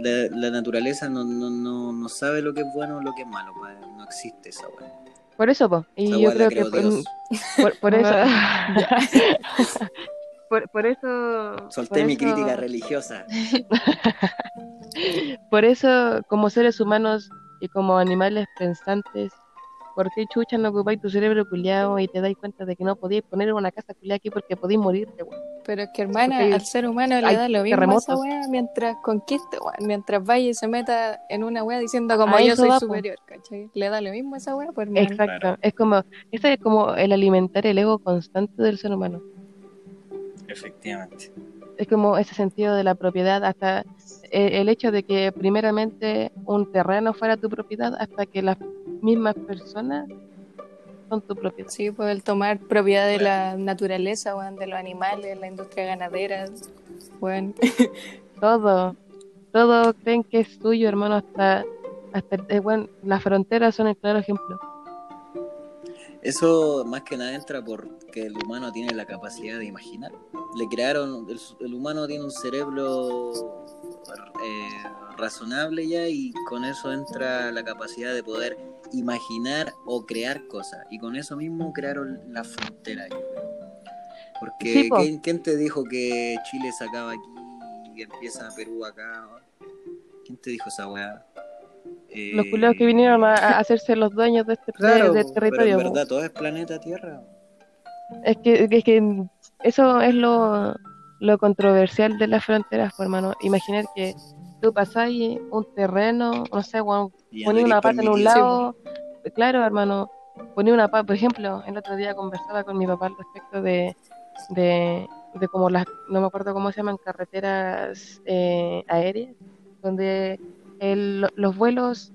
La, la naturaleza no, no, no, no sabe lo que es bueno o lo que es malo, pa, no existe esa weá. Por eso, po, y Esa yo creo que por, Dios. por- por eso... por, por eso... Solté por mi eso- crítica religiosa. Por eso, como seres humanos y como animales pensantes, ¿por qué chucha no ocupáis tu cerebro culiado y te dais cuenta de que no podíais poner una casa culiada aquí porque podéis morirte, weón? Pero es que, hermana, Porque al ser humano le da lo mismo a esa wea mientras conquiste, weón. Mientras vaya y se meta en una wea diciendo como A yo soy va, superior, ¿cachai? Le da lo mismo a esa wea, pues, hermano. Exacto, Claro. es como, ese es como el alimentar el ego constante del ser humano. Efectivamente. Es como ese sentido de la propiedad, hasta eh, el hecho de que primeramente un terreno fuera tu propiedad hasta que las mismas personas son tu propiedad. Sí, pues el tomar propiedad de la naturaleza, de los animales, la industria ganadera, weón. Todo, todo creen que es tuyo, hermano, hasta, hasta eh, bueno, las fronteras son el claro ejemplo. Eso más que nada entra porque el humano tiene la capacidad de imaginar. Le crearon, el, el humano tiene un cerebro eh, razonable ya y con eso entra la capacidad de poder imaginar o crear cosas. Y con eso mismo crearon la frontera. yo creo. Porque Sí, po. ¿quién, quién te dijo que Chile se acaba aquí y empieza Perú acá? ¿Quién te dijo esa weá? Eh, Los culeos que vinieron a, a hacerse los dueños de este, Claro, de- pero territorio. en po. verdad todo es planeta Tierra. Es que, es que eso es lo, lo controversial de las fronteras, pues, hermano. Imaginar que tú pasáis un terreno, no sé, ponía andaréis una pata en un lado, claro, hermano, ponía una pata, por ejemplo, el otro día conversaba con mi papá al respecto de, de, de como las, no me acuerdo cómo se llaman, carreteras eh, aéreas, donde el- los vuelos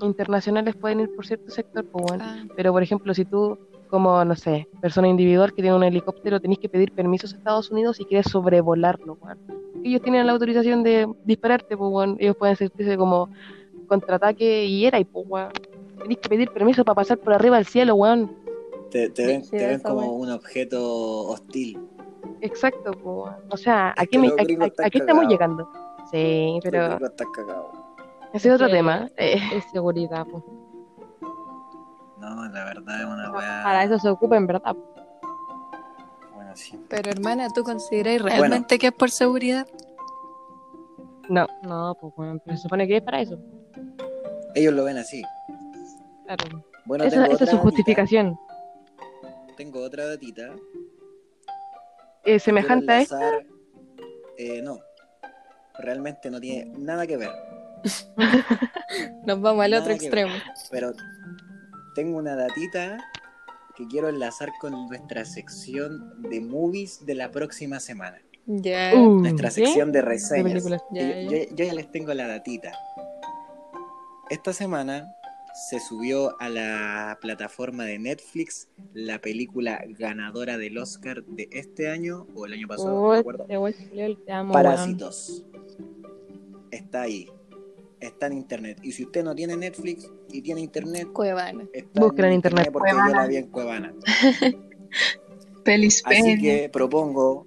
internacionales pueden ir por cierto sector, pues bueno, Ah, pero por ejemplo, si tú como, no sé, persona individual que tiene un helicóptero, tenés que pedir permisos a Estados Unidos si quieres sobrevolarlo. Ellos tienen la autorización de dispararte, pues. Ellos pueden sentirse como contraataque y era y pues. Tenés que pedir permiso para pasar por arriba del cielo, weón. Te, te ven, te como un objeto hostil. Exacto, pues. O sea, aquí, me- aquí, aquí estamos llegando. Sí, pero Pero estás cagado. Ese es otro tema. Eh, Es seguridad, po. No, la verdad es una weá. Para eso se ocupa, en verdad. Bueno, sí. pero hermana, ¿tú consideras realmente que es por seguridad? no, No, pues bueno, pero se supone que es para eso. Ellos lo ven así. Claro. Bueno, esa, es su datita. justificación. Tengo otra datita eh, semejante a enlazar- eh, no, realmente no tiene nada que ver. Nos vamos al Nada otro extremo. Pero tengo una datita que quiero enlazar con nuestra sección de movies de la próxima semana. Ya. Uh, Nuestra ¿qué? sección de reseñas. yo, ya. yo- yo ya les tengo la datita. Esta semana se subió a la plataforma de Netflix la película ganadora del Oscar de este año o el año pasado, no Oh, me acuerdo. te amo. Parásitos. Está ahí. Está en internet. Y si usted no tiene Netflix y tiene internet, Cuevana. Búsquela en internet. porque yo Cuevana. la vi en Cuevana. Pelis Así que propongo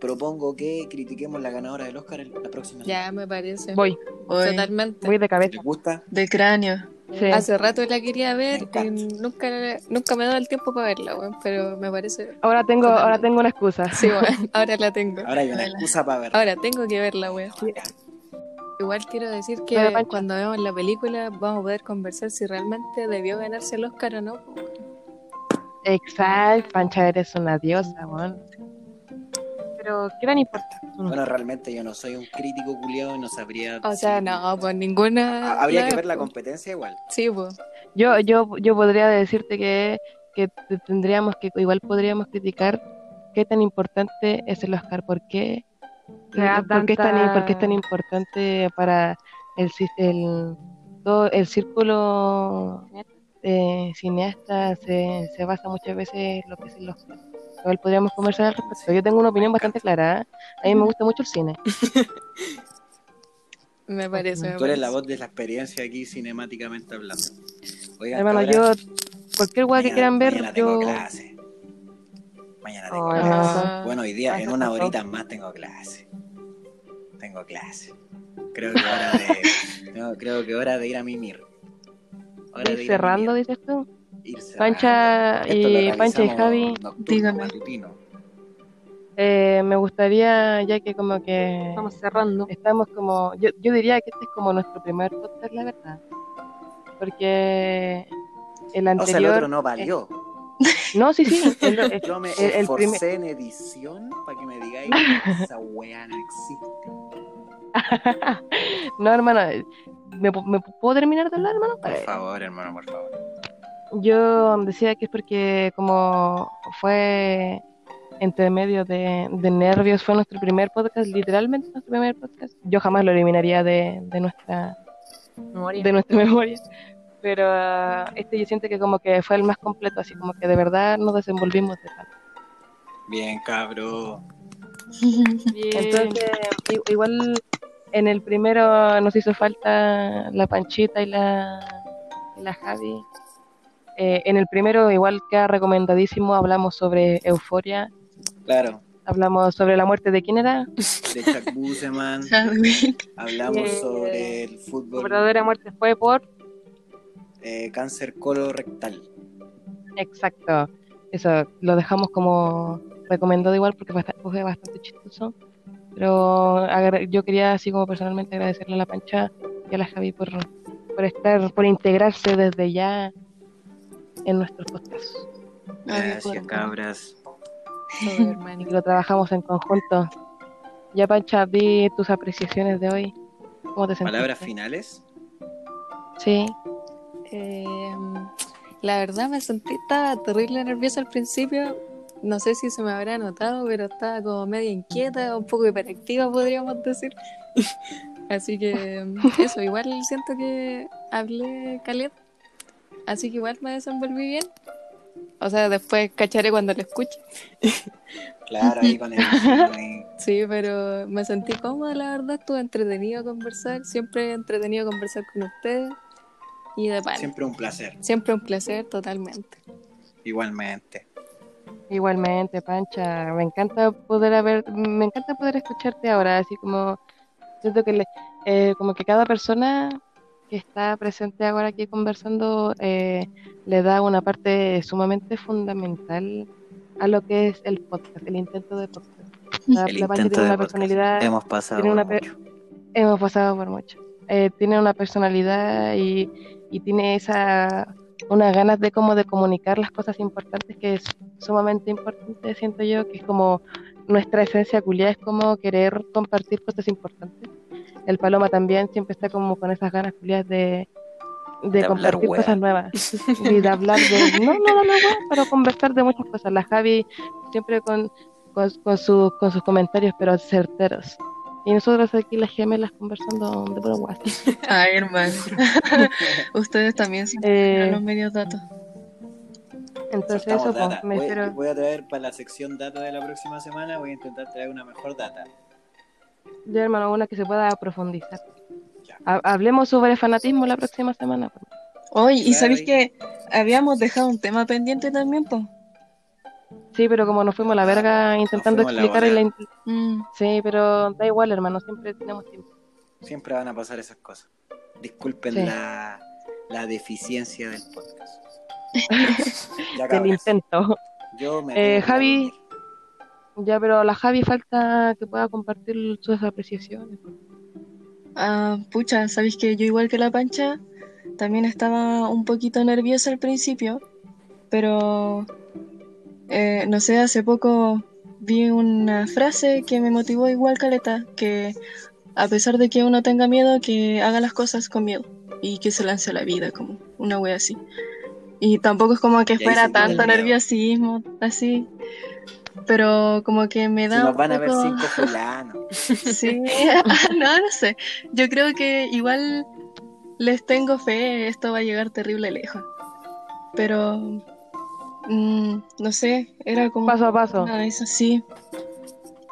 propongo que critiquemos la ganadora del Oscar la próxima semana. Ya me parece. Voy, Voy Totalmente. voy de cabeza. ¿Les gusta? de cráneo. Sí. Hace rato la quería ver y nunca, nunca me he dado el tiempo para verla, weón, pero me parece... Ahora tengo, ahora tengo una excusa. Sí, weón, ahora la tengo. Ahora hay una excusa para verla. Ahora tengo que verla, weón. Igual quiero decir que cuando veamos la película vamos a poder conversar si realmente debió ganarse el Oscar o no. Exacto, Pancha, eres una diosa, weón. Pero, ¿qué tan importante? Bueno, realmente yo no soy un crítico culiado y no sabría. O sea, si- no, pues ninguna... Ha- Habría que ver la competencia igual. Sí, pues. Yo, yo, yo podría decirte que, que te- tendríamos que, igual podríamos criticar qué tan importante es el Oscar, por qué, Le da por qué es tan, tanta- por qué es tan importante para el, el, todo el círculo de cineastas se, se basa muchas veces en lo que es el Oscar. Igual podríamos conversar al respecto. Yo tengo una opinión bastante clara. ¿eh? A mí me gusta mucho el cine. Me parece. me Tú eres la voz de la experiencia aquí cinemáticamente hablando. Oigan, Hermano, yo, cualquier weá que quieran ver, yo... clase. Mañana tengo clase. Ah, Bueno, hoy día, en Eso una pasó. horita más tengo clase. Tengo clase. Creo que hora de, no, creo que hora de ir a mimir. Hora de Ir a cerrando, mimir. dices tú. Ir cerrando. Pancha y Pancha y Javi, matutino. Eh, me gustaría, ya que como que Estamos cerrando. estamos como, yo, yo diría que este es como nuestro primer podcast, la verdad. Porque el O anterior... sea, el otro no valió. No, sí, sí. el- el- Yo me el- el esforcé primer- en edición para que me digáis esa weá no existe. no, hermano, ¿me, pu- me puedo terminar de hablar, hermano? Por favor, hermano, por favor. Yo decía que es porque como fue entre medio de, de nervios, fue nuestro primer podcast, literalmente nuestro primer podcast. Yo jamás lo eliminaría de, de nuestra Memoria. de nuestra memoria. Pero ah, este yo siento que como que fue el más completo, así como que de verdad nos desenvolvimos de tal. Bien, cabro. Entonces, i- igual en el primero nos hizo falta la Panchita y la, y la Javi. Eh, en el primero igual queda recomendadísimo, hablamos sobre euforia, Claro, hablamos sobre la muerte de quién era, de Chuck Buseman. Hablamos Eh, sobre el fútbol, verdadera muerte fue por. Eh, cáncer colorectal. exacto, eso lo dejamos como recomendado igual porque fue bastante chistoso. Pero yo quería así como personalmente agradecerle a la Pancha y a la Javi por, por estar, por integrarse desde ya en nuestros podcasts. Gracias, cabras. todo, y que lo trabajamos en conjunto. Ya Pancha, di tus apreciaciones de hoy. ¿Cómo te sentiste? Palabras finales. Sí. Eh, la verdad me sentí, estaba terrible nerviosa al principio. No sé si se me habrá notado, pero estaba como media inquieta, un poco hiperactiva, podríamos decir. Así que eso, igual siento que hablé caliente. Así que igual me desenvolví bien. O sea, después cacharé cuando lo escuche. Claro, ahí con el. Sí, pero me sentí cómoda, la verdad. Estuve entretenido conversar. Siempre entretenido conversar con ustedes. Y de pan. Siempre un placer. Siempre un placer, totalmente. Igualmente. Igualmente, Pancha. Me encanta poder haber, me encanta poder escucharte ahora, así como siento que le- eh, como que cada persona que está presente ahora aquí conversando eh, le da una parte sumamente fundamental a lo que es el podcast, el intento de podcast. La, El la Pancha tiene de una podcast. personalidad Hemos pasado tiene una por mucho. Hemos pasado por mucho. Eh, tiene una personalidad y, y tiene esa unas ganas de como de comunicar las cosas importantes que es sumamente importante siento yo que es como nuestra esencia culia es como querer compartir cosas importantes. El Paloma también siempre está como con esas ganas culias de, de, De compartir wea. cosas nuevas y de hablar de, no, no, no, no, wea, pero conversar de muchas cosas. La Javi siempre con, con, con, sus- con sus comentarios, pero certeros. Y nosotros aquí las gemelas conversando de puro guas. Ay, hermano. Ustedes también siempre Eh, los medios datos. Entonces Soltamos eso, pues, me voy, voy a traer para la sección data de la próxima semana, voy a intentar traer una mejor data. Ya, hermano, una que se pueda profundizar. Hablemos sobre fanatismo la próxima semana. pues. Oye, ¿y sabéis que habíamos dejado un tema pendiente también, po? Sí, pero como nos fuimos a la verga intentando la explicar y la in- Mm, Sí, pero da igual, hermano, siempre tenemos tiempo. Siempre van a pasar esas cosas. Disculpen Sí. la, la deficiencia del podcast. ya Del intento. Yo me Eh, Javi. Ya, pero a la Javi falta que pueda compartir sus apreciaciones. Ah, pucha, sabéis que yo igual que la pancha, también estaba un poquito nerviosa al principio, pero eh, no sé, hace poco vi una frase que me motivó igual caleta, que a pesar de que uno tenga miedo, que haga las cosas con miedo y que se lance a la vida, como una wea así. Y tampoco es como que fuera tanto nerviosismo, así, pero como que me da Si nos van a ver cinco fulanos. Sí, no, no sé. Yo creo que igual les tengo fe, esto va a llegar terrible lejos. Pero, mm, no sé, era como Paso a paso. sí,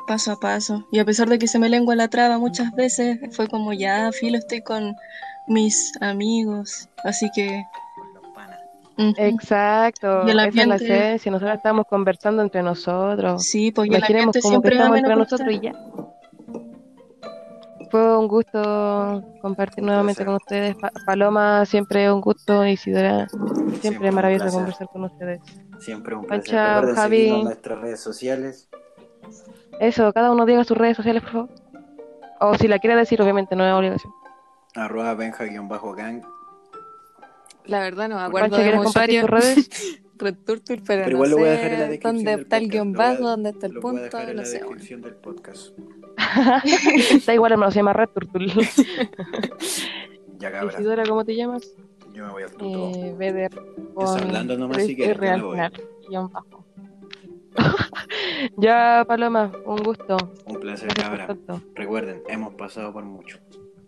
paso a paso. Y a pesar de que se me lengua la traba muchas veces, fue como ya, filo, estoy con mis amigos, así que... Exacto. Y el Esa es la esencia. Nosotros estamos conversando entre nosotros. Sí, pues el Imaginemos ambiente como que siempre va estamos entre nosotros y ya. Fue un gusto compartir nuevamente con ustedes. Pa- Paloma, siempre un gusto. Isidora, siempre, Siempre maravilloso conversar con ustedes. Siempre un placer. Pancha, Recuerden Javi. en nuestras redes sociales. Eso, cada uno diga sus redes sociales, por favor. O si la quiere decir, obviamente, no es obligación. Arroba benja-gang. La verdad no me acuerdo Pancha, de ¿quieres mi compartir tus redes? Red Turtle, pero, Pero no igual lo voy a dejar en la descripción dónde está el guion bajo, dónde está el Lo voy a punto, dejar en no la sé. bueno. descripción del podcast. da igual, hermano, se llama Red Turtle. Ya. Isidora, ¿cómo te llamas? Yo me voy al tuto. Eh, Beder. Hablando nomás si quieres, yo real me voy. guion bajo. ya, Paloma, un gusto. Un placer, Gracias por cabra. Recuerden, hemos pasado por mucho.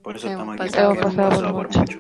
Por eso Hemos estamos aquí. pasado porque por hemos pasado mucho. por mucho.